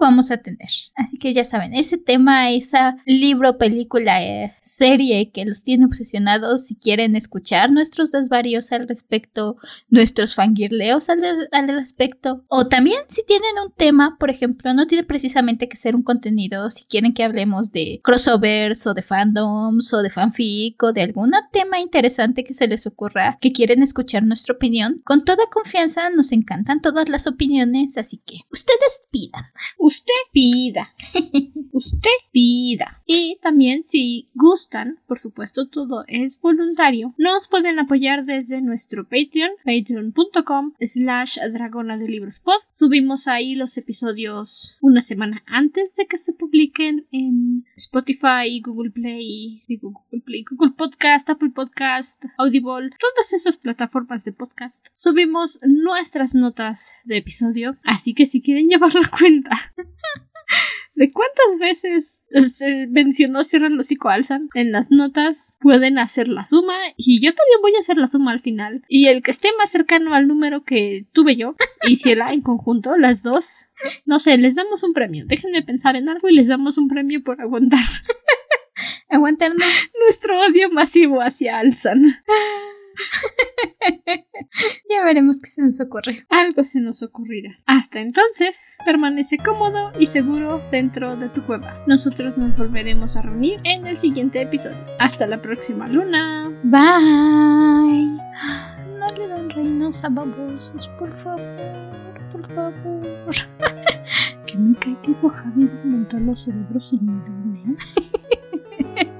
vamos a tener. Así que ya saben, ese tema, esa libro, película, eh, serie que los tiene obsesionados, si quieren escuchar nuestros desvarios al respecto, nuestros fangirleos al, al respecto, o también si tienen un tema, por ejemplo, no tiene precisamente que ser un contenido, si quieren que hablemos de crossovers o de fandoms o de fanfic o de algún tema interesante que se les ocurra, que quieren escuchar nuestra opinión, con toda confianza nos encantan todas las opiniones, así que ustedes pidan. Usted pida. Usted pida. Y también si gustan, por supuesto todo es voluntario, nos pueden apoyar desde nuestro Patreon, patreon.com slash dragona de libros pod. Subimos ahí los episodios una semana antes de que se publiquen en Spotify, Google Play, Google Play, Google Podcast, Apple Podcast, Audible, todas esas plataformas de podcast. Subimos nuestras notas de episodio, así que si quieren llevar la cuenta de cuántas veces se mencionó Cierra el hocico Alzan en las notas, pueden hacer la suma y yo también voy a hacer la suma al final. Y el que esté más cercano al número que tuve yo y Ciela en conjunto, las dos, no sé, les damos un premio. Déjenme pensar en algo y les damos un premio por aguantar Aguantarnos. nuestro odio masivo hacia Alzan. ya veremos qué se nos ocurre. Algo se nos ocurrirá. Hasta entonces, permanece cómodo y seguro dentro de tu cueva. Nosotros nos volveremos a reunir en el siguiente episodio. Hasta la próxima luna. Bye. No le dan reinos a babosos, por favor, por favor. Que me cae que Javi documentó los cerebros sin internet.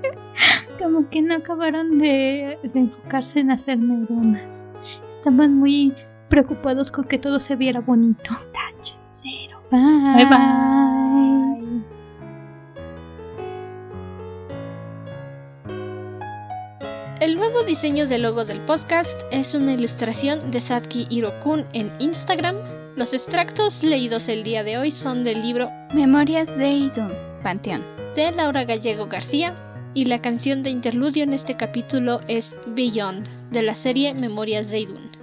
Como que no acabaron de, de enfocarse en hacer neuronas. Estaban muy preocupados con que todo se viera bonito. Touch cero. Bye Bye bye. El nuevo diseño del logo del podcast es una ilustración de Satki Hirokun en Instagram. Los extractos leídos el día de hoy son del libro Memorias de Idun, Panteón. de Laura Gallego García y la canción de interludio en este capítulo es Beyond de la serie Memorias de Idun.